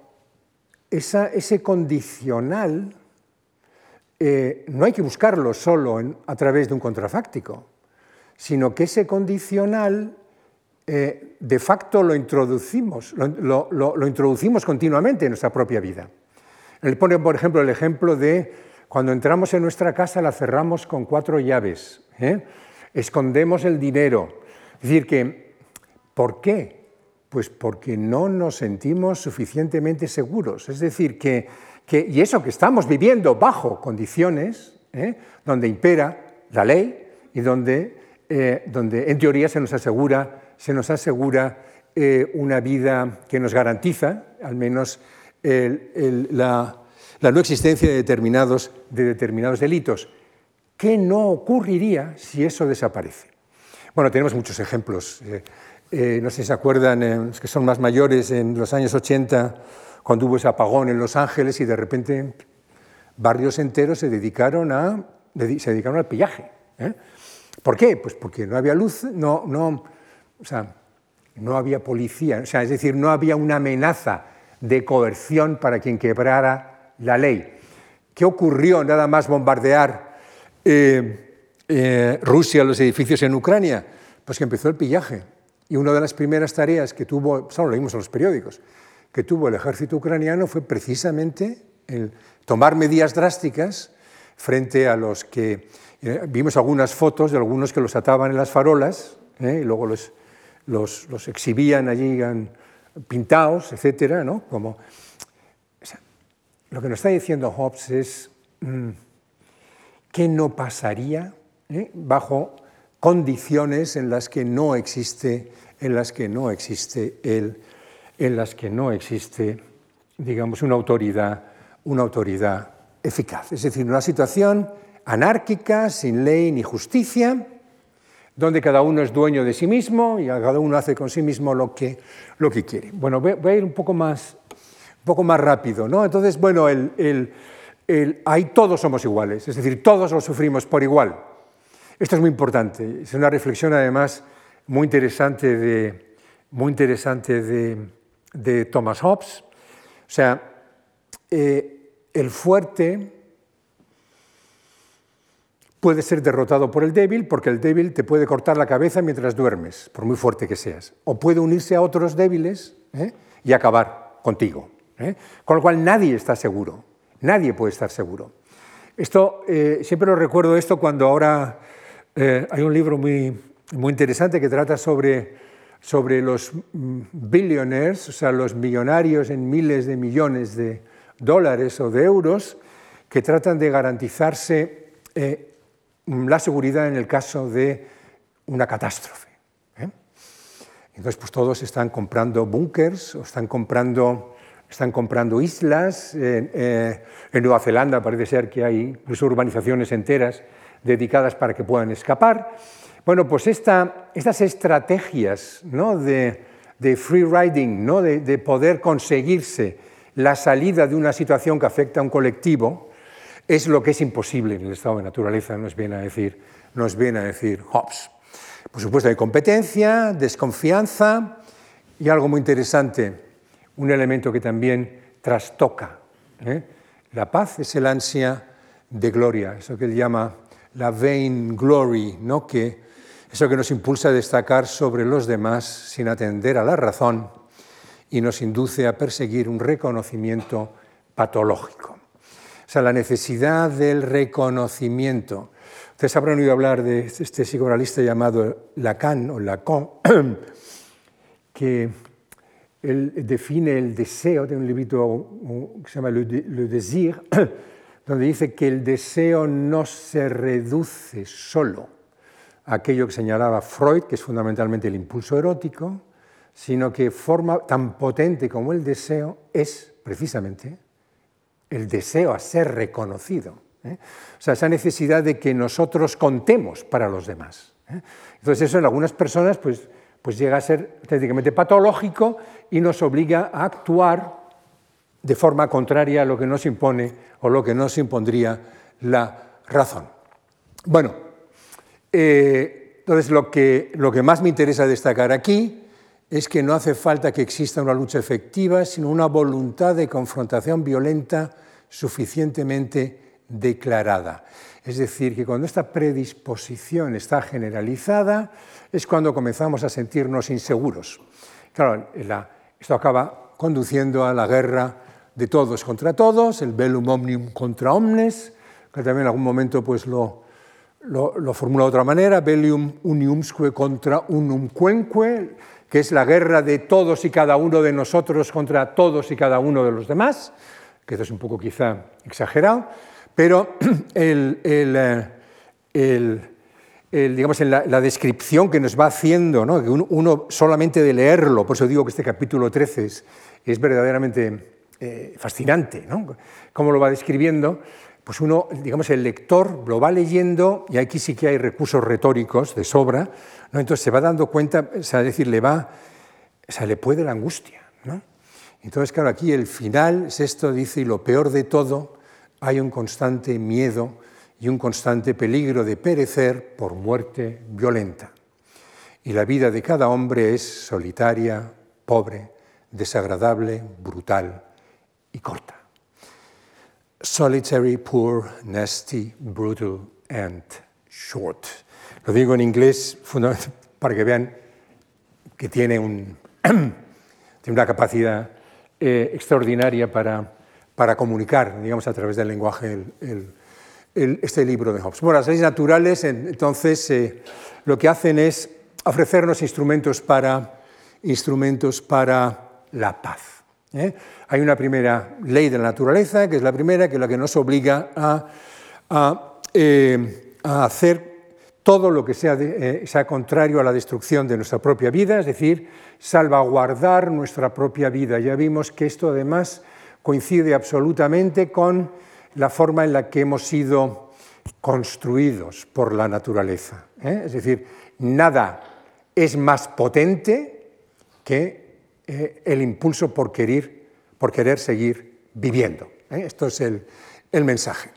ese condicional eh, no hay que buscarlo solo a través de un contrafáctico, sino que ese condicional eh, de facto lo introducimos, lo, introducimos continuamente en nuestra propia vida. Él pone, por ejemplo, el ejemplo de cuando entramos en nuestra casa la cerramos con cuatro llaves, ¿eh? escondemos el dinero. Es decir, que, ¿por qué? Pues porque no nos sentimos suficientemente seguros. Es decir, que y eso que estamos viviendo bajo condiciones ¿eh? donde impera la ley y donde, eh, donde en teoría se nos asegura, se nos asegura una vida que nos garantiza al menos la, no existencia de determinados, de determinados delitos. ¿Qué no ocurriría si eso desaparece? Bueno, tenemos muchos ejemplos. no sé si se acuerdan, los que son más mayores, en los años 80 cuando hubo ese apagón en Los Ángeles y de repente barrios enteros se dedicaron, se dedicaron al pillaje. ¿eh? ¿Por qué? Pues porque no había luz, no, no, o sea, no había policía, o sea, es decir, no había una amenaza de coerción para quien quebrara la ley. ¿Qué ocurrió nada más bombardear eh, eh, Rusia los edificios en Ucrania? Pues que empezó el pillaje. Y una de las primeras tareas que tuvo, solo lo leímos en los periódicos, que tuvo el ejército ucraniano fue precisamente el tomar medidas drásticas frente a los que eh, vimos algunas fotos de algunos que los ataban en las farolas y luego los, los, exhibían allí pintados, etcétera, ¿no? Como, lo que nos está diciendo Hobbes es mm, qué no pasaría eh, bajo condiciones en las que no existe, en las que no existe el en las que no existe, digamos, una autoridad, una autoridad eficaz. Es decir, una situación anárquica, sin ley ni justicia, donde cada uno es dueño de sí mismo y cada uno hace con sí mismo lo que, lo que quiere. Bueno, voy a ir un poco más, un poco más rápido. ¿no? Entonces, bueno, el, ahí todos somos iguales, es decir, todos lo sufrimos por igual. Esto es muy importante, es una reflexión además muy interesante de, muy interesante de, Thomas Hobbes. O sea, eh, el fuerte puede ser derrotado por el débil porque el débil te puede cortar la cabeza mientras duermes, por muy fuerte que seas. O puede unirse a otros débiles ¿eh? y acabar contigo. ¿Eh? Con lo cual nadie está seguro, nadie puede estar seguro. Esto, eh, siempre lo recuerdo esto cuando ahora hay un libro muy, muy interesante que trata sobre, sobre los billionaires, o sea, los millonarios en miles de millones de dólares o de euros, que tratan de garantizarse la seguridad en el caso de una catástrofe. ¿eh? Entonces, pues todos están comprando búnkers o están comprando, están comprando islas. Eh, en Nueva Zelanda parece ser que hay incluso urbanizaciones enteras dedicadas para que puedan escapar. Bueno, pues estas estrategias ¿no? de, free riding, ¿no? de, de poder conseguirse la salida de una situación que afecta a un colectivo, es lo que es imposible en el estado de naturaleza, nos viene a decir, nos viene a decir Hobbes. Por supuesto, hay competencia, desconfianza y algo muy interesante, un elemento que también trastoca. ¿eh? La paz es el ansia de gloria, eso que él llama la vain glory, ¿no? que, eso que nos impulsa a destacar sobre los demás sin atender a la razón y nos induce a perseguir un reconocimiento patológico. O sea, la necesidad del reconocimiento. Ustedes habrán oído hablar de este psicoanalista llamado Lacan o Lacan, que él define el deseo, de un librito que se llama Le, Désir, donde dice que el deseo no se reduce solo a aquello que señalaba Freud, que es fundamentalmente el impulso erótico, sino que forma tan potente como el deseo es precisamente el deseo a ser reconocido. ¿eh? O sea, esa necesidad de que nosotros contemos para los demás. ¿eh? Entonces eso en algunas personas pues, pues llega a ser técnicamente patológico y nos obliga a actuar de forma contraria a lo que nos impone o lo que nos impondría la razón. Bueno, eh, entonces lo que, lo que más me interesa destacar aquí es que no hace falta que exista una lucha efectiva, sino una voluntad de confrontación violenta suficientemente declarada. Es decir, que cuando esta predisposición está generalizada es cuando comenzamos a sentirnos inseguros. Claro, esto acaba conduciendo a la guerra de todos contra todos, el bellum omnium contra omnes, que también en algún momento pues, lo, lo, formula de otra manera, bellum uniumsque contra unumquenque, que es la guerra de todos y cada uno de nosotros contra todos y cada uno de los demás, que esto es un poco quizá exagerado, pero el, eh, digamos, en la, descripción que nos va haciendo, ¿no? que uno, solamente de leerlo, por eso digo que este capítulo 13 es, verdaderamente eh, fascinante, ¿no? cómo lo va describiendo, pues uno, digamos, el lector lo va leyendo y aquí sí que hay recursos retóricos de sobra, ¿no? entonces se va dando cuenta, es decir, le va, o le puede la angustia, ¿no? Entonces, claro, aquí el final es esto, dice, y lo peor de todo, hay un constante miedo y un constante peligro de perecer por muerte violenta. Y la vida de cada hombre es solitaria, pobre, desagradable, brutal y corta. Solitary, poor, nasty, brutal and short. Lo digo en inglés para que vean que tiene, un, tiene una capacidad eh, extraordinaria para, para, comunicar, digamos, a través del lenguaje este libro de Hobbes. Bueno, las leyes naturales, entonces, eh, lo que hacen es ofrecernos instrumentos para, instrumentos para la paz. ¿eh? Hay una primera ley de la naturaleza, que es la primera, que es la que nos obliga a, a, a hacer todo lo que sea, eh, sea, contrario a la destrucción de nuestra propia vida, es decir, salvaguardar nuestra propia vida. Ya vimos que esto además coincide absolutamente con la forma en la que hemos sido construidos por la naturaleza. ¿eh? Es decir, nada es más potente que eh, el impulso por querer, por querer seguir viviendo. ¿eh? Esto es el, el mensaje.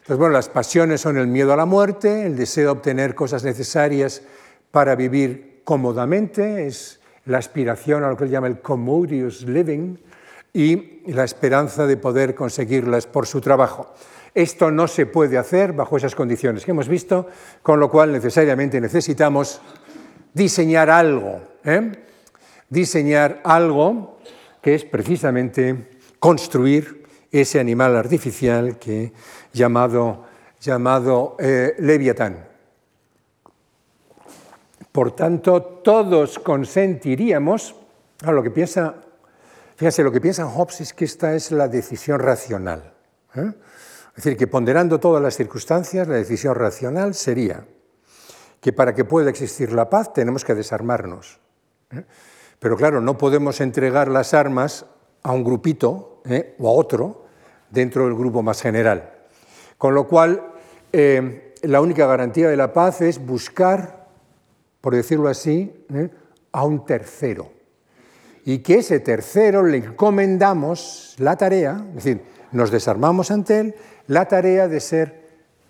Entonces, bueno, las pasiones son el miedo a la muerte, el deseo de obtener cosas necesarias para vivir cómodamente, es la aspiración a lo que él llama el commodious living y la esperanza de poder conseguirlas por su trabajo. Esto no se puede hacer bajo esas condiciones que hemos visto, con lo cual necesariamente necesitamos diseñar algo, ¿eh? diseñar algo que es precisamente construir ese animal artificial que llamado, llamado eh, Leviatán. Por tanto, todos consentiríamos, a lo que piensa, fíjense, lo que piensa Hobbes es que esta es la decisión racional. ¿eh? Es decir, que ponderando todas las circunstancias, la decisión racional sería que para que pueda existir la paz tenemos que desarmarnos. ¿eh? Pero claro, no podemos entregar las armas a un grupito ¿eh? o a otro dentro del grupo más general. Con lo cual, la única garantía de la paz es buscar, por decirlo así, a un tercero. Y que ese tercero le encomendamos la tarea, es decir, nos desarmamos ante él, la tarea de ser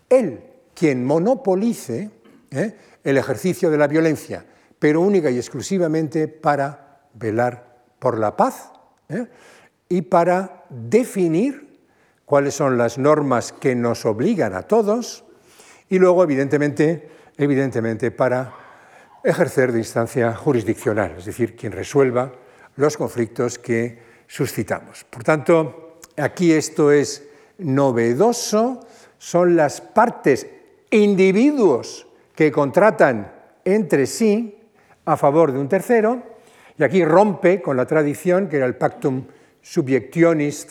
él quien monopolice ¿eh? el ejercicio de la violencia, pero única y exclusivamente para velar por la paz ¿eh? y para definir cuáles son las normas que nos obligan a todos y luego, evidentemente, evidentemente para ejercer de instancia jurisdiccional, es decir, quien resuelva los conflictos que suscitamos. Por tanto, aquí esto es novedoso. Son las partes, individuos que contratan entre sí a favor de un tercero, y aquí rompe con la tradición que era el pactum subjectionis,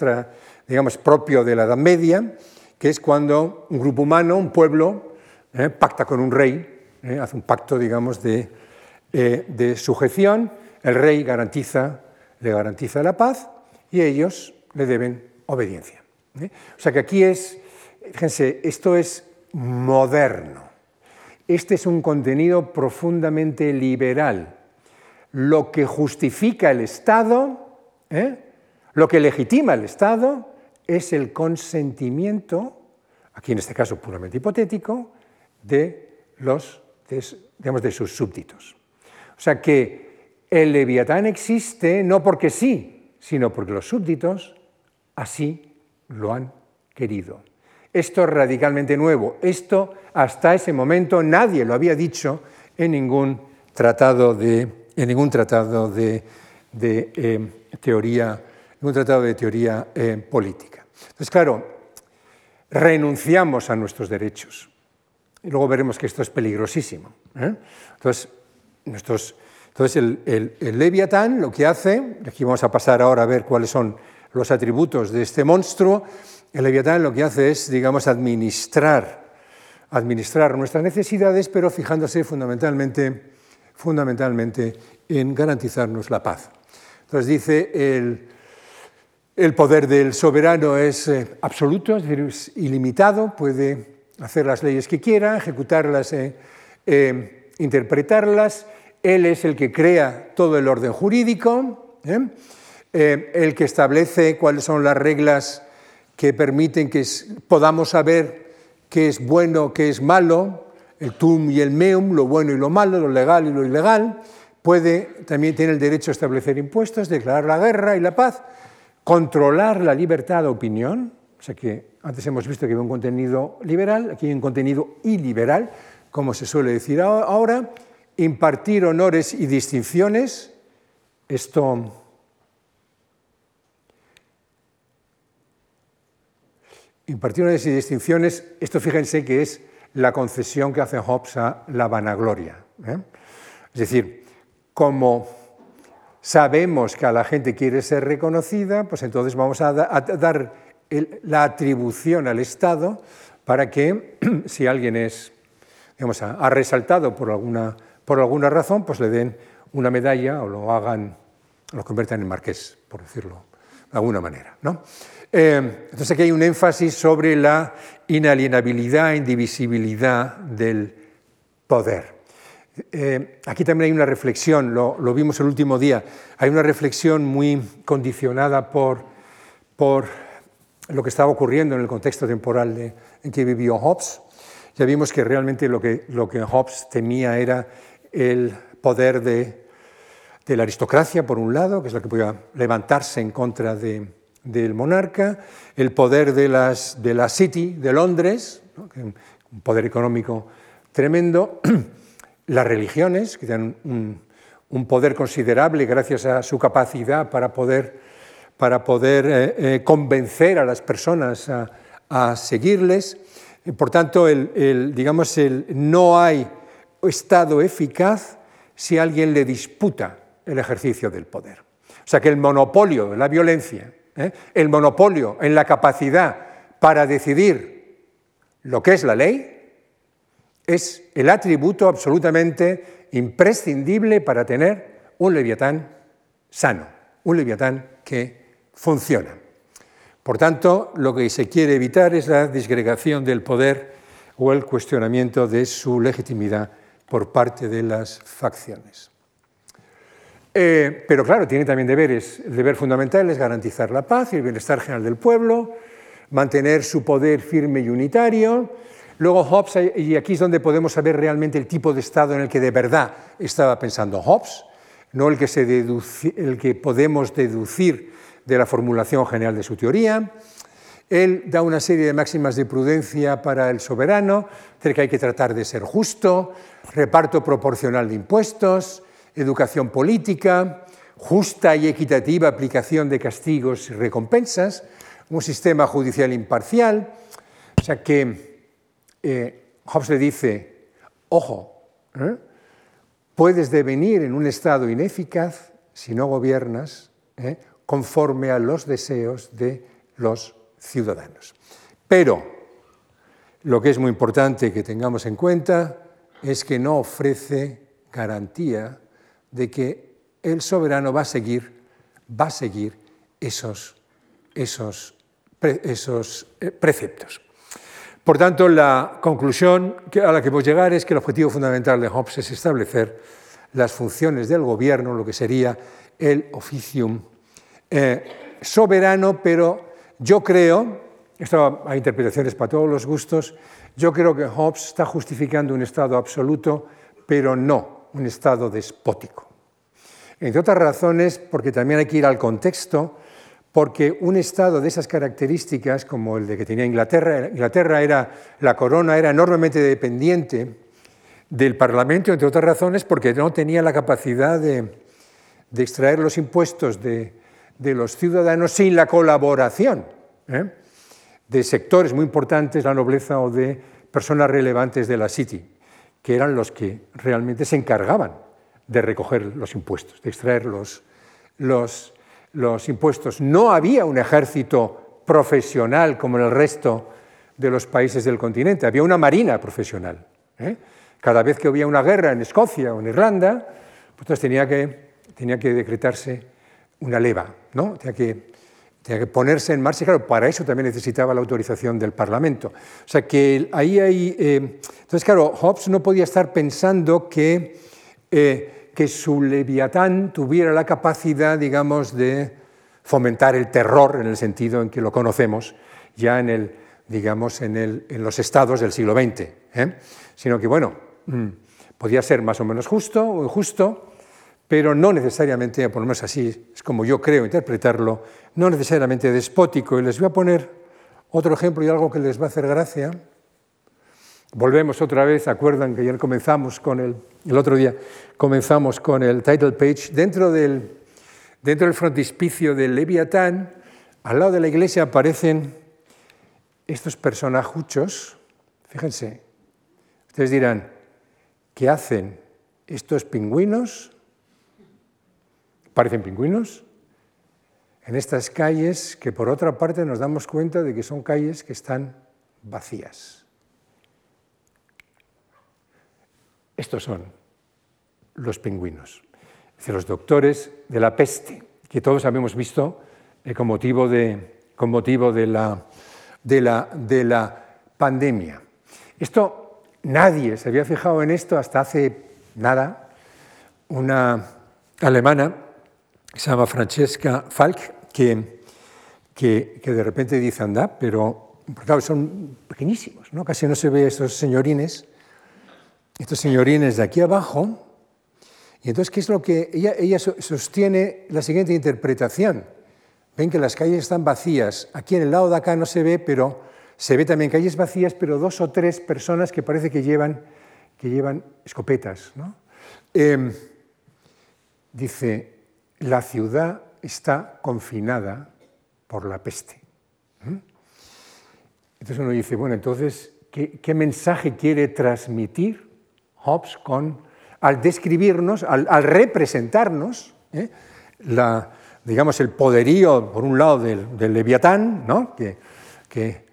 digamos, propio de la Edad Media, que es cuando un grupo humano, un pueblo, eh, pacta con un rey, eh, hace un pacto, digamos, de, eh, de sujeción, el rey garantiza, le garantiza la paz y ellos le deben obediencia. ¿eh? O sea que aquí es, fíjense, esto es moderno. Este es un contenido profundamente liberal. Lo que justifica el Estado, ¿eh? lo que legitima el Estado, es el consentimiento, aquí en este caso puramente hipotético, de, los, digamos, de sus súbditos. O sea que el leviatán existe no porque sí, sino porque los súbditos así lo han querido. Esto es radicalmente nuevo. Esto hasta ese momento nadie lo había dicho en ningún tratado de, en ningún tratado de, eh, teoría, ningún tratado de teoría eh, política. Entonces, claro, renunciamos a nuestros derechos. Y luego veremos que esto es peligrosísimo. ¿eh? Entonces, entonces el, Leviatán lo que hace, aquí vamos a pasar ahora a ver cuáles son los atributos de este monstruo, el leviatán lo que hace es, digamos, administrar, administrar nuestras necesidades, pero fijándose fundamentalmente, fundamentalmente en garantizarnos la paz. Entonces dice, el, el poder del soberano es eh, absoluto, es decir, es ilimitado, puede hacer las leyes que quiera, ejecutarlas, eh, eh, interpretarlas. Él es el que crea todo el orden jurídico. Eh, el que establece cuáles son las reglas que permiten que podamos saber qué es bueno, qué es malo, el tum y el meum, lo bueno y lo malo, lo legal y lo ilegal, puede, también tiene el derecho a establecer impuestos, declarar la guerra y la paz, controlar la libertad de opinión, o sea que antes hemos visto que había un contenido liberal, aquí hay un contenido iliberal, como se suele decir ahora, impartir honores y distinciones, esto Impartir y distinciones, esto fíjense que es la concesión que hace Hobbes a la vanagloria. ¿eh? Es decir, como sabemos que a la gente quiere ser reconocida, pues entonces vamos a, dar la atribución al Estado para que si alguien es, digamos, ha resaltado por alguna, por alguna razón, pues le den una medalla o lo hagan, lo conviertan en marqués, por decirlo de alguna manera. ¿no? Eh, entonces aquí hay un énfasis sobre la inalienabilidad, indivisibilidad del poder. Eh, aquí también hay una reflexión, lo, vimos el último día, hay una reflexión muy condicionada por, por lo que estaba ocurriendo en el contexto temporal en que vivió Hobbes. Ya vimos que realmente lo que, lo que Hobbes temía era el poder de, la aristocracia, por un lado, que es lo que podía levantarse en contra del monarca, el poder de, las, de la City de Londres, un poder económico tremendo, las religiones, que tienen un, poder considerable gracias a su capacidad para poder, para poder eh, eh, convencer a las personas a, seguirles. Por tanto, el, digamos, el, no hay Estado eficaz si alguien le disputa el ejercicio del poder. O sea que el monopolio de la violencia, ¿eh? el monopolio en la capacidad para decidir lo que es la ley, es el atributo absolutamente imprescindible para tener un leviatán sano, un leviatán que funciona. Por tanto, lo que se quiere evitar es la disgregación del poder o el cuestionamiento de su legitimidad por parte de las facciones. Eh, pero claro, tiene también deberes. El deber fundamental es garantizar la paz y el bienestar general del pueblo, mantener su poder firme y unitario, Luego Hobbes, y aquí es donde podemos saber realmente el tipo de Estado en el que de verdad estaba pensando Hobbes, no el que, se el que podemos deducir de la formulación general de su teoría. Él da una serie de máximas de prudencia para el soberano, que hay que tratar de ser justo, reparto proporcional de impuestos, educación política, justa y equitativa aplicación de castigos y recompensas, un sistema judicial imparcial. O sea que eh, Hobbes le dice, ojo, ¿eh? puedes devenir en un estado ineficaz si no gobiernas ¿eh? conforme a los deseos de los ciudadanos. Pero lo que es muy importante que tengamos en cuenta es que no ofrece garantía de que el soberano va a seguir, va a seguir esos, esos, esos preceptos. Por tanto, la conclusión a la que a llegar es que el objetivo fundamental de Hobbes es establecer las funciones del gobierno, lo que sería el oficium eh, soberano, pero yo creo, esto hay interpretaciones para todos los gustos, yo creo que Hobbes está justificando un Estado absoluto, pero no un Estado despótico. Entre otras razones, porque también hay que ir al contexto, porque un Estado de esas características, como el de que tenía Inglaterra, Inglaterra era, la corona era enormemente dependiente del Parlamento, entre otras razones, porque no tenía la capacidad de, extraer los impuestos de, los ciudadanos sin la colaboración ¿eh? de sectores muy importantes, la nobleza o de personas relevantes de la City, que eran los que realmente se encargaban de recoger los impuestos, de extraer los, los los impuestos. No había un ejército profesional como en el resto de los países del continente, había una marina profesional. ¿eh? Cada vez que había una guerra en Escocia o en Irlanda, pues tenía que, tenía que decretarse una leva, ¿no? que, que ponerse en marcha. Claro, para eso también necesitaba la autorización del Parlamento. O sea que ahí hay... Eh, entonces, claro, Hobbes no podía estar pensando que... Eh, que su leviatán tuviera la capacidad, digamos, de fomentar el terror en el sentido en que lo conocemos ya en, el, digamos, en, el, en los estados del siglo XX, ¿eh? sino que, bueno, mm, podía ser más o menos justo o injusto, pero no necesariamente, por lo menos así es como yo creo interpretarlo, no necesariamente despótico. Y les voy a poner otro ejemplo y algo que les va a hacer gracia. Volvemos otra vez, acuerdan que ayer comenzamos con el, el otro día, comenzamos con el title page. Dentro del, dentro del frontispicio del Leviatán, al lado de la iglesia aparecen estos personajuchos. Fíjense, ustedes dirán, ¿qué hacen estos pingüinos? ¿Parecen pingüinos? En estas calles que por otra parte nos damos cuenta de que son calles que están vacías. Estos son los pingüinos, es decir, los doctores de la peste, que todos habíamos visto eh, con motivo, de, con motivo de, la, de, la, de la pandemia. Esto, nadie se había fijado en esto hasta hace nada. Una alemana, que se llama Francesca Falk, que, que, de repente dice, anda, pero claro, son pequeñísimos, ¿no? casi no se ve estos señorines, estos señorines de aquí abajo. Y entonces, ¿qué es lo que ella, ella sostiene la siguiente interpretación? Ven que las calles están vacías. Aquí en el lado de acá no se ve, pero se ve también calles vacías, pero dos o tres personas que parece que llevan, que llevan escopetas. ¿no? Em, dice, la ciudad está confinada por la peste. Entonces uno dice, bueno, entonces, ¿qué, mensaje quiere transmitir Hobbes con, al describirnos, al, representarnos eh, digamos, el poderío, por un lado, del, leviatán, ¿no? que, que,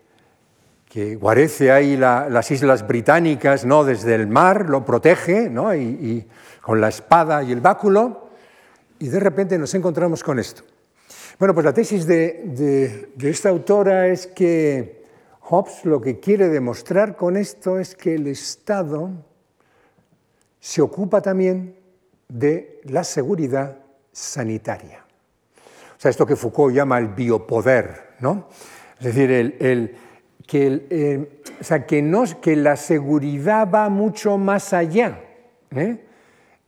que, guarece ahí las islas británicas ¿no? desde el mar, lo protege, ¿no? y con la espada y el báculo, y de repente nos encontramos con esto. Bueno, pues la tesis de, esta autora es que Hobbes lo que quiere demostrar con esto es que el Estado se ocupa también de la seguridad sanitaria. O sea, esto que Foucault llama el biopoder, ¿no? Es decir, no, que la seguridad va mucho más allá. ¿eh?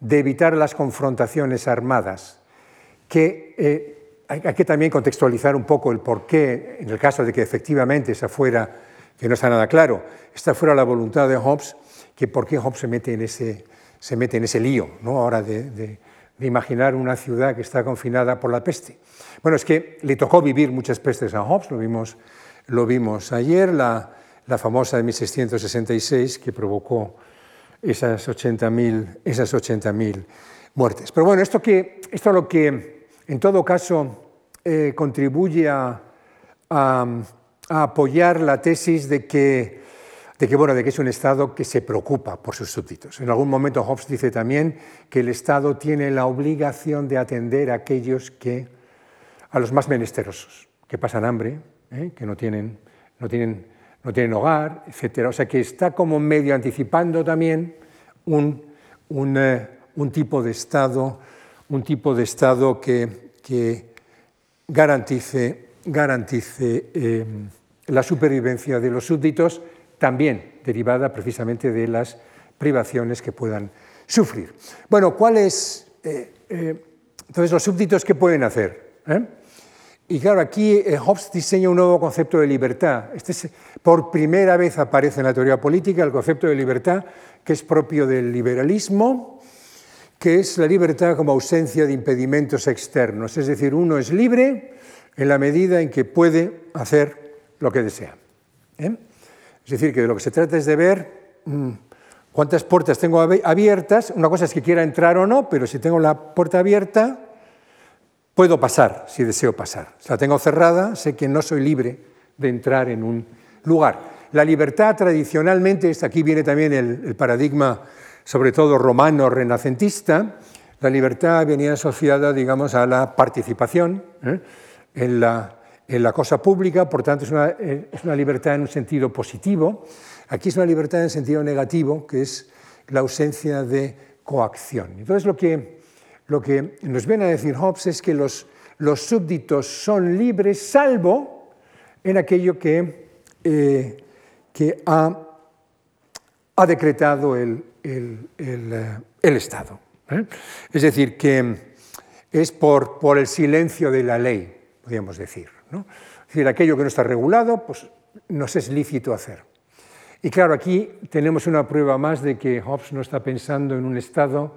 De evitar las confrontaciones armadas, que eh, hay, que también contextualizar un poco el por qué, en el caso de que efectivamente esa fuera, que no está nada claro, esta fuera la voluntad de Hobbes, que por qué Hobbes se mete en ese, se mete en ese lío, ¿no? ahora de, imaginar una ciudad que está confinada por la peste. Bueno, es que le tocó vivir muchas pestes a Hobbes, lo vimos, lo vimos ayer, la, la famosa de 1666 que provocó esas 80.000 esas 80 muertes. Pero bueno, esto, que, esto lo que en todo caso eh, contribuye a, apoyar la tesis de que, de, que, bueno, de que es un Estado que se preocupa por sus súbditos. En algún momento Hobbes dice también que el Estado tiene la obligación de atender a aquellos que, a los más menesterosos, que pasan hambre, ¿eh? que no tienen, no tienen no tienen hogar, etc. O sea que está como medio anticipando también un, un, eh, tipo de Estado, un tipo de Estado que, que garantice, garantice eh, la supervivencia de los súbditos, también derivada precisamente de las privaciones que puedan sufrir. Bueno, ¿cuáles, eh, entonces, los súbditos qué pueden hacer? Y claro, aquí eh, Hobbes diseña un nuevo concepto de libertad. Este por primera vez aparece en la teoría política el concepto de libertad que es propio del liberalismo, que es la libertad como ausencia de impedimentos externos. Es decir, uno es libre en la medida en que puede hacer lo que desea. ¿eh? Es decir, que de lo que se trata es de ver mm, cuántas puertas tengo abiertas. Una cosa es que quiera entrar o no, pero si tengo la puerta abierta, Puedo pasar si deseo pasar. Si la tengo cerrada, sé que no soy libre de entrar en un lugar. La libertad tradicionalmente, aquí viene también el, paradigma, sobre todo romano, renacentista, la libertad venía asociada, digamos, a la participación ¿eh? en, la, en, la, cosa pública, por tanto es una, es una libertad en un sentido positivo. Aquí es una libertad en sentido negativo, que es la ausencia de coacción. Entonces, lo que lo que nos viene a decir Hobbes es que los, súbditos son libres salvo en aquello que, eh, que ha, decretado el, eh, Estado. ¿eh? Es decir, que es por, por, el silencio de la ley, podríamos decir. Es decir, aquello que no está regulado, pues nos es lícito hacer. Y claro, aquí tenemos una prueba más de que Hobbes no está pensando en un Estado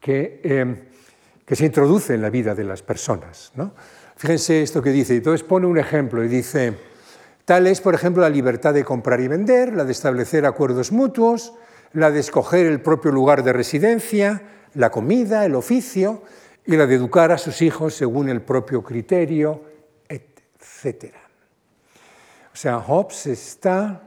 que que se introduce en la vida de las personas. ¿no? Fíjense esto que dice, entonces pone un ejemplo y dice, tal es, por ejemplo, la libertad de comprar y vender, la de establecer acuerdos mutuos, la de escoger el propio lugar de residencia, la comida, el oficio y la de educar a sus hijos según el propio criterio, etc. O sea, Hobbes está,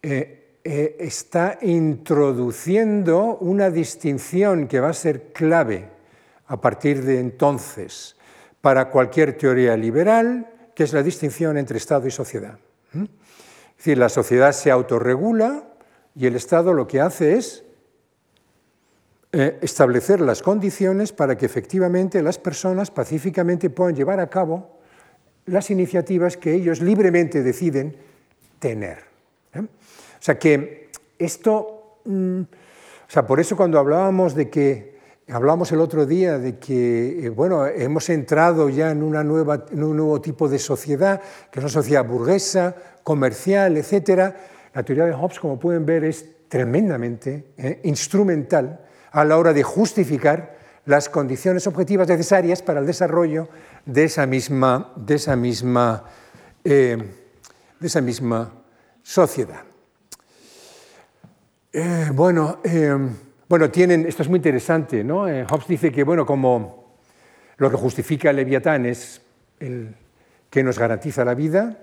eh, eh, está introduciendo una distinción que va a ser clave a partir de entonces para cualquier teoría liberal, que es la distinción entre Estado y sociedad. Es decir, la sociedad se autorregula y el Estado lo que hace es eh, establecer las condiciones para que efectivamente las personas pacíficamente puedan llevar a cabo las iniciativas que ellos libremente deciden tener. ¿eh? O sea que esto, mm, o sea, por eso cuando hablábamos de que, hablamos el otro día de que, eh, bueno, hemos entrado ya en, un nuevo tipo de sociedad, que es una sociedad burguesa, comercial, etcétera, la teoría de Hobbes, como pueden ver, es tremendamente eh, instrumental a la hora de justificar las condiciones objetivas necesarias para el desarrollo de esa misma, de esa misma, eh, sociedad. Bueno, bueno, tienen, esto es muy interesante, ¿no? Hobbes dice que, bueno, como lo que justifica el Leviatán es el que nos garantiza la vida,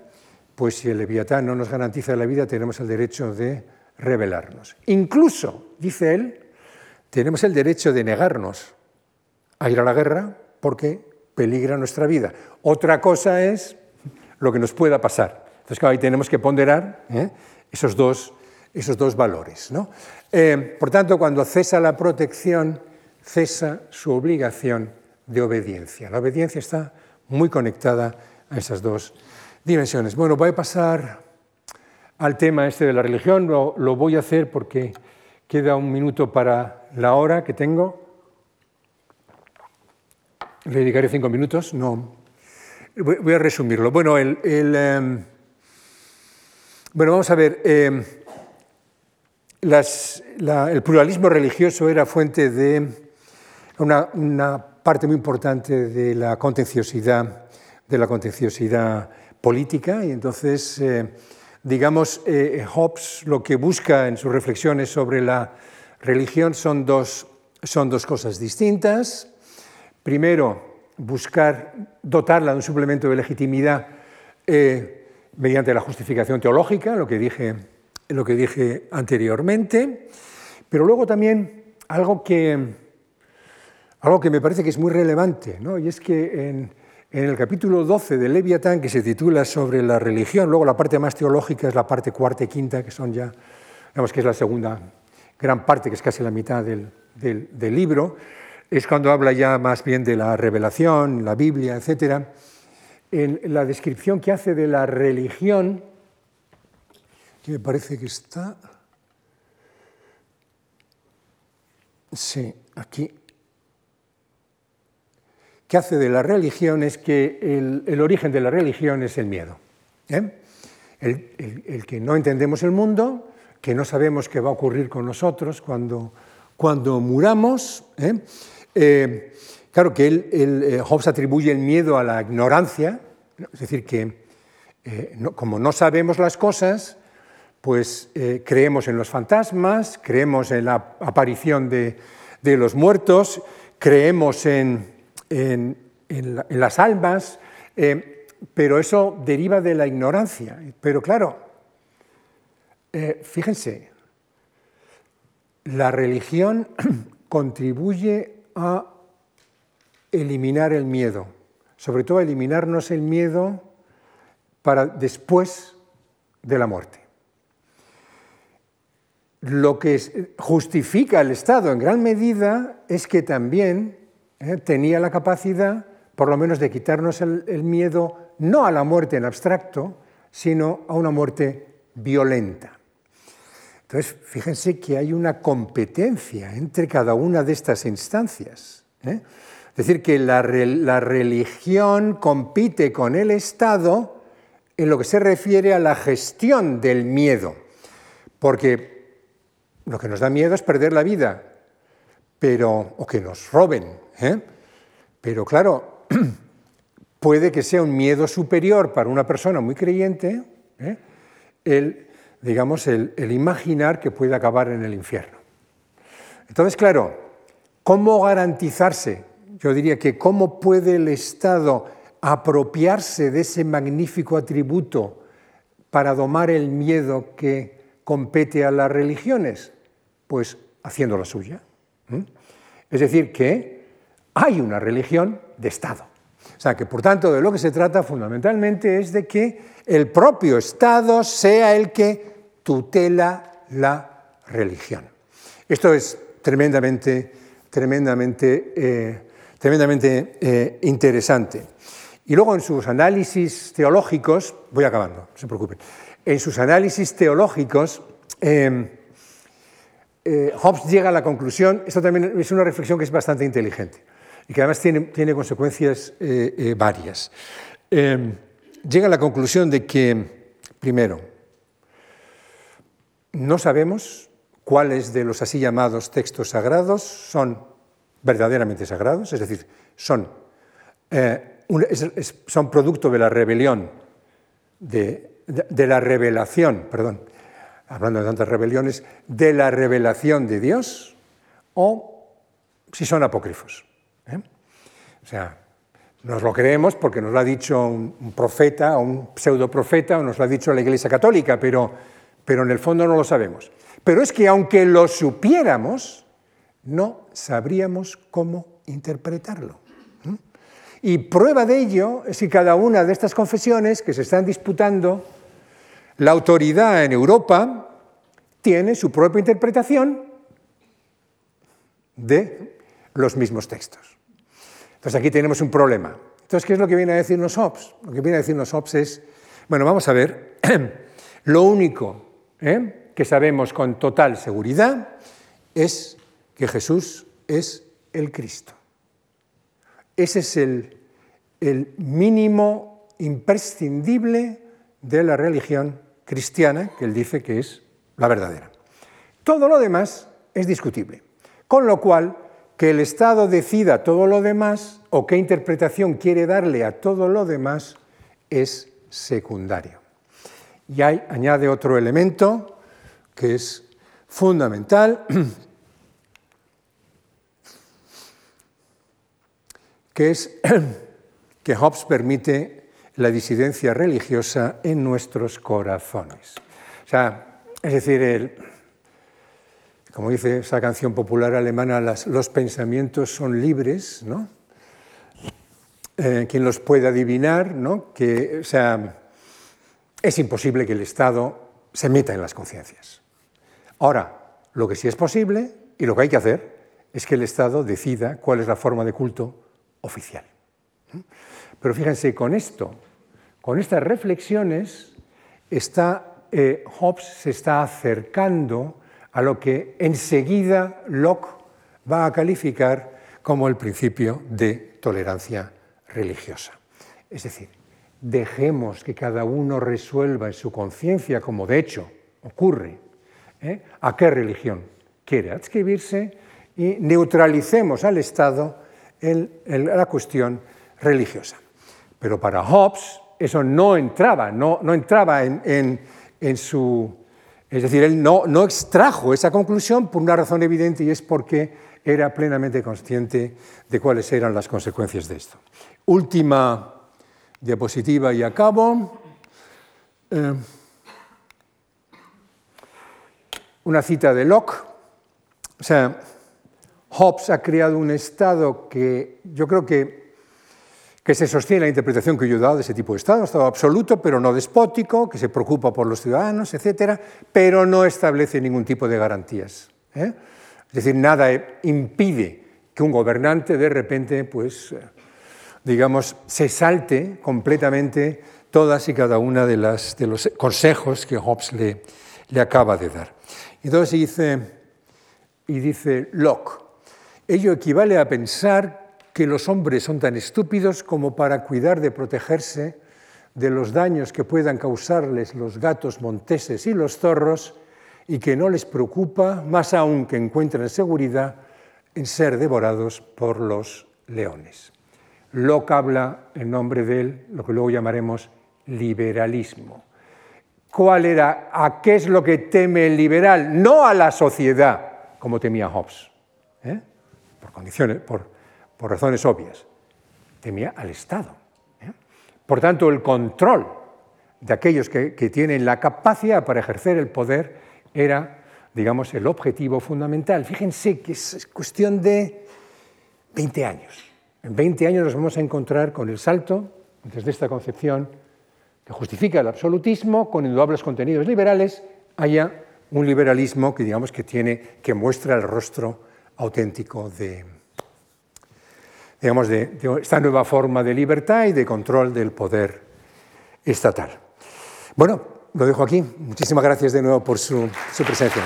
pues si el Leviatán no nos garantiza la vida, tenemos el derecho de rebelarnos. Incluso, dice él, tenemos el derecho de negarnos a ir a la guerra porque peligra nuestra vida. Otra cosa es lo que nos pueda pasar. Entonces, claro, ahí tenemos que ponderar ¿eh? esos, dos, esos dos valores. ¿no? Eh, por tanto, cuando cesa la protección, cesa su obligación de obediencia. La obediencia está muy conectada a esas dos dimensiones. Bueno, voy a pasar al tema este de la religión, lo, voy a hacer porque queda un minuto para la hora que tengo. Le dedicaré cinco minutos, no. Voy a resumirlo. Bueno, el, em, bueno vamos a ver. El pluralismo religioso era fuente de una, parte muy importante de la contenciosidad, política y entonces, eh, digamos, eh, Hobbes lo que busca en sus reflexiones sobre la religión son dos, son dos cosas distintas. Primero, buscar dotarla de un suplemento de legitimidad eh, mediante la justificación teológica, lo que, dije, lo que dije anteriormente, pero luego también algo que, algo que me parece que es muy relevante, ¿no? y es que en, en el capítulo 12 de Leviatán, que se titula sobre la religión, luego la parte más teológica es la parte cuarta y quinta, que son ya, digamos que es la segunda gran parte, que es casi la mitad del, libro, es cuando habla ya más bien de la revelación, la Biblia, etc. En la descripción que hace de la religión, que me parece que está... Sí, aquí que hace de la religión es que el, origen de la religión es el miedo. ¿eh? El, que no entendemos el mundo, que no sabemos qué va a ocurrir con nosotros cuando, cuando muramos. ¿eh? Eh, claro que él, Hobbes atribuye el miedo a la ignorancia, es decir, que como no sabemos las cosas, pues creemos en los fantasmas, creemos en la aparición de, de los muertos, creemos en, en, las almas, eh, pero eso deriva de la ignorancia. Pero claro, eh, fíjense, la religión contribuye a eliminar el miedo, sobre todo a eliminarnos el miedo para después de la muerte. Lo que justifica el Estado en gran medida es que también ¿eh? tenía la capacidad, por lo menos, de quitarnos el, miedo no a la muerte en abstracto, sino a una muerte violenta. Entonces, fíjense que hay una competencia entre cada una de estas instancias. ¿eh? Es decir, que la, la, religión compite con el Estado en lo que se refiere a la gestión del miedo, porque lo que nos da miedo es perder la vida, pero, o que nos roben, ¿eh? Pero claro, puede que sea un miedo superior para una persona muy creyente ¿eh? el, digamos, el, imaginar que puede acabar en el infierno. Entonces, claro, ¿cómo garantizarse? Yo diría que cómo puede el Estado apropiarse de ese magnífico atributo para domar el miedo que compete a las religiones? Pues haciendo la suya. Es decir, que hay una religión de Estado. O sea que, por tanto, de lo que se trata fundamentalmente es de que el propio Estado sea el que tutela la religión. Esto es tremendamente, tremendamente, eh, tremendamente eh, interesante. Y luego en sus análisis teológicos, voy acabando, no se preocupen, en sus análisis teológicos, em, eh, Hobbes llega a la conclusión, esto también es una reflexión que es bastante inteligente y que además tiene, tiene consecuencias eh, eh, varias. Em, llega a la conclusión de que, primero, no sabemos cuáles de los así llamados textos sagrados son verdaderamente sagrados, es decir, son, son producto de la rebelión, de, de la revelación, perdón, hablando de tantas rebeliones, de la revelación de Dios o si son apócrifos. ¿eh? O sea, nos lo creemos porque nos lo ha dicho un profeta o un pseudoprofeta o nos lo ha dicho la Iglesia Católica, pero, pero en el fondo no lo sabemos. Pero es que aunque lo supiéramos, no sabríamos cómo interpretarlo. Y prueba de ello es que cada una de estas confesiones que se están disputando la autoridad en Europa tiene su propia interpretación de los mismos textos. Entonces aquí tenemos un problema. Entonces, ¿qué es lo que viene a decirnos Hobbes? Lo que viene a decirnos Hobbes es, bueno, vamos a ver, lo único ¿eh? que sabemos con total seguridad es que Jesús es el Cristo. Ese es el, el mínimo imprescindible de la religión cristiana que él dice que es la verdadera. Todo lo demás es discutible. Con lo cual, que el Estado decida todo lo demás o qué interpretación quiere darle a todo lo demás es secundario. Y hay, añade otro elemento que es fundamental, que es que Hobbes permite la disidencia religiosa en nuestros corazones. O sea, es decir, como dice esa canción popular alemana, los pensamientos son libres, ¿no? Eh, quien los puede adivinar, ¿no? Que, o sea, es imposible que el Estado se meta en las conciencias. Ahora, lo que sí es posible y lo que hay que hacer es que el Estado decida cuál es la forma de culto oficial. Pero fíjense, con esto, con estas reflexiones, eh, Hobbes se está acercando a lo que enseguida Locke va a calificar como el principio de tolerancia religiosa. Es decir, dejemos que cada uno resuelva en su conciencia, como de hecho ocurre, ¿eh? a qué religión quiere adscribirse y neutralicemos al Estado la cuestión religiosa. Pero para Hobbes eso no entraba, no, entraba en, su... Es decir, él no, no extrajo esa conclusión por una razón evidente y es porque era plenamente consciente de cuáles eran las consecuencias de esto. Última diapositiva y acabo. Eh, una cita de Locke. O sea, Hobbes ha creado un estado que yo creo que que se sostiene la interpretación que yo he dado de ese tipo de Estado, Estado absoluto, pero no despótico, que se preocupa por los ciudadanos, etcétera, pero no establece ningún tipo de garantías. ¿eh? Es decir, nada impide que un gobernante de repente, pues, eh, digamos, se salte completamente todas y cada una de los consejos que Hobbes le, le acaba de dar. Entonces dice, y dice Locke, ello equivale a pensar que los hombres son tan estúpidos como para cuidar de protegerse de los daños que puedan causarles los gatos monteses y los zorros y que no les preocupa, más aún que encuentren seguridad, en ser devorados por los leones. Locke habla en nombre de él, lo que luego llamaremos liberalismo. ¿Cuál era? ¿A qué es lo que teme el liberal? No a la sociedad, como temía Hobbes, ¿eh? por condiciones, por, por razones obvias, temía al Estado. ¿eh? Por tanto, el control de aquellos que, tienen la capacidad para ejercer el poder era, digamos, el objetivo fundamental. Fíjense que es cuestión de 20 años. En 20 años nos vamos a encontrar con el salto desde esta concepción que justifica el absolutismo con indudables contenidos liberales, haya un liberalismo que digamos que tiene que muestra el rostro auténtico de, digamos, de, esta nueva forma de libertad y de control del poder estatal. Bueno, lo dejo aquí. Muchísimas gracias de nuevo por su, su presencia.